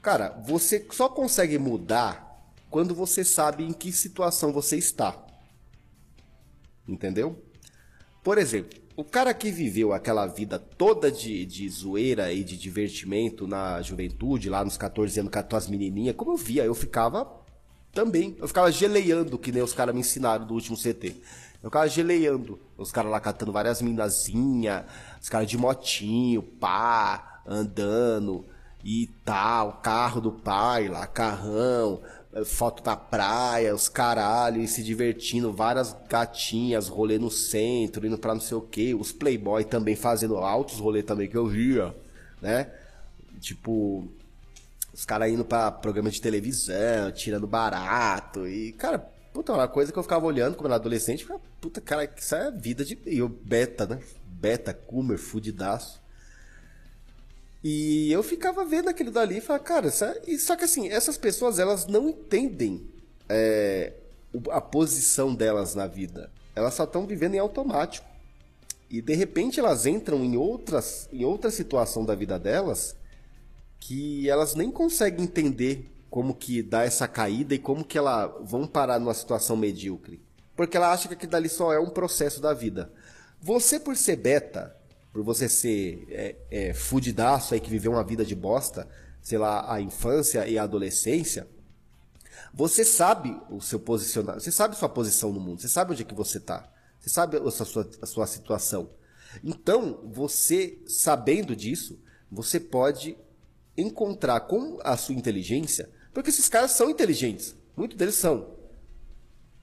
Cara, você só consegue mudar quando você sabe em que situação você está. Entendeu? Por exemplo, o cara que viveu aquela vida toda de, de zoeira e de divertimento na juventude, lá nos 14 anos, as menininhas, como eu via, eu ficava também. Eu ficava geleiando, que nem os caras me ensinaram do último CT. Eu ficava geleiando. Os caras lá catando várias minazinhas, os caras de motinho, pá, andando e tal, carro do pai lá, carrão, eh, foto da praia, os caralho, e se divertindo, várias gatinhas, rolê no centro, indo pra não sei o que, os playboy também fazendo altos rolê também que eu via, né? Tipo, os caras indo pra programa de televisão, tirando barato, e, cara, puta, uma coisa que eu ficava olhando como era adolescente, ficava, puta, cara, isso é vida de. E eu, beta, né? Beta, Coomer, fudidaço. E eu ficava vendo aquilo dali e falava, cara, é... só que assim, essas pessoas elas não entendem é, a posição delas na vida. Elas só estão vivendo em automático. E de repente elas entram em outras em outra situação da vida delas que elas nem conseguem entender como que dá essa caída e como que elas vão parar numa situação medíocre. Porque ela acha que aquilo dali só é um processo da vida. Você por ser beta, por você ser é, é, fudidaço aí que viveu uma vida de bosta, sei lá, a infância e a adolescência, você sabe o seu posicionamento, você sabe sua posição no mundo, você sabe onde é que você está, você sabe a sua, a sua situação. Então, você sabendo disso, você pode encontrar com a sua inteligência, porque esses caras são inteligentes, muitos deles são.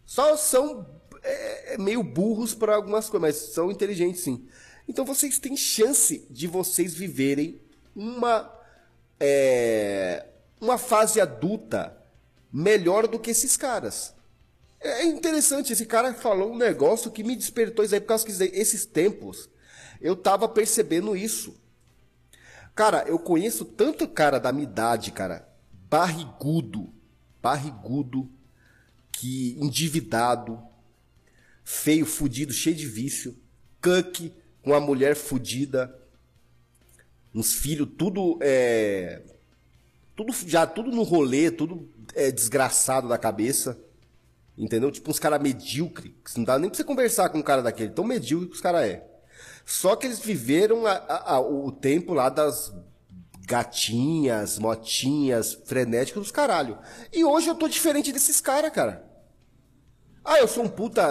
Só são é, é meio burros para algumas coisas, mas são inteligentes sim. Então vocês têm chance de vocês viverem uma, é, uma fase adulta melhor do que esses caras. É interessante, esse cara falou um negócio que me despertou isso aí, por causa que esses tempos eu tava percebendo isso. Cara, eu conheço tanto cara da minha idade, cara, barrigudo, barrigudo, que endividado, feio, fudido, cheio de vício, cuck, uma mulher fodida, uns filhos, tudo é, tudo já tudo no rolê, tudo é, desgraçado da cabeça. Entendeu? Tipo uns caras medíocres. Não dá nem pra você conversar com um cara daquele. Tão medíocre que os caras é. Só que eles viveram a, a, a, o tempo lá das gatinhas, motinhas, frenéticas dos caralho. E hoje eu tô diferente desses caras, cara. Ah, eu sou um puta.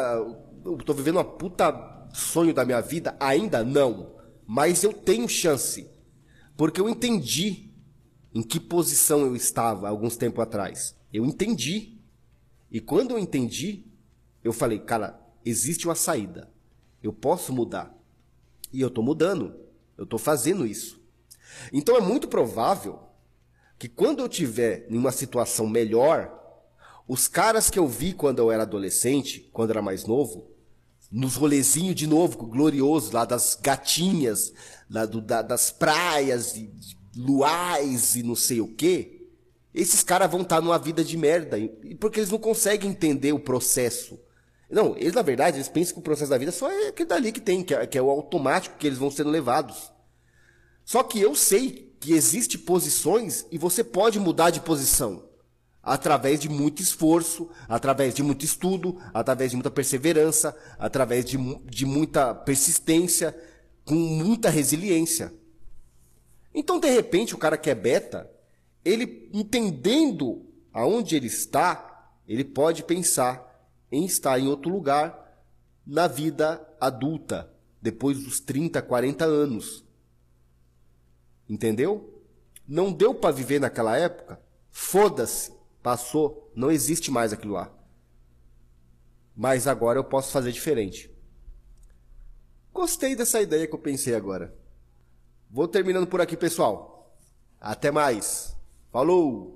Eu tô vivendo uma puta sonho da minha vida? Ainda não. Mas eu tenho chance. Porque eu entendi em que posição eu estava alguns tempos atrás. Eu entendi. E quando eu entendi, eu falei, cara, existe uma saída. Eu posso mudar. E eu estou mudando. Eu estou fazendo isso. Então é muito provável que quando eu tiver em uma situação melhor, os caras que eu vi quando eu era adolescente, quando eu era mais novo, nos rolezinhos de novo, glorioso, lá das gatinhas, lá do, da, das praias, de luais e não sei o quê, esses caras vão estar numa vida de merda, porque eles não conseguem entender o processo. Não, eles na verdade, eles pensam que o processo da vida só é aquele dali que tem, que é, que é o automático que eles vão sendo levados. Só que eu sei que existe posições e você pode mudar de posição através de muito esforço, através de muito estudo, através de muita perseverança, através de, de muita persistência, com muita resiliência. Então, de repente, o cara que é beta, ele entendendo aonde ele está, ele pode pensar em estar em outro lugar na vida adulta, depois dos 30, 40 anos. Entendeu? Não deu para viver naquela época? Foda-se. Passou, não existe mais aquilo lá. Mas agora eu posso fazer diferente. Gostei dessa ideia que eu pensei agora. Vou terminando por aqui, pessoal. Até mais. Falou!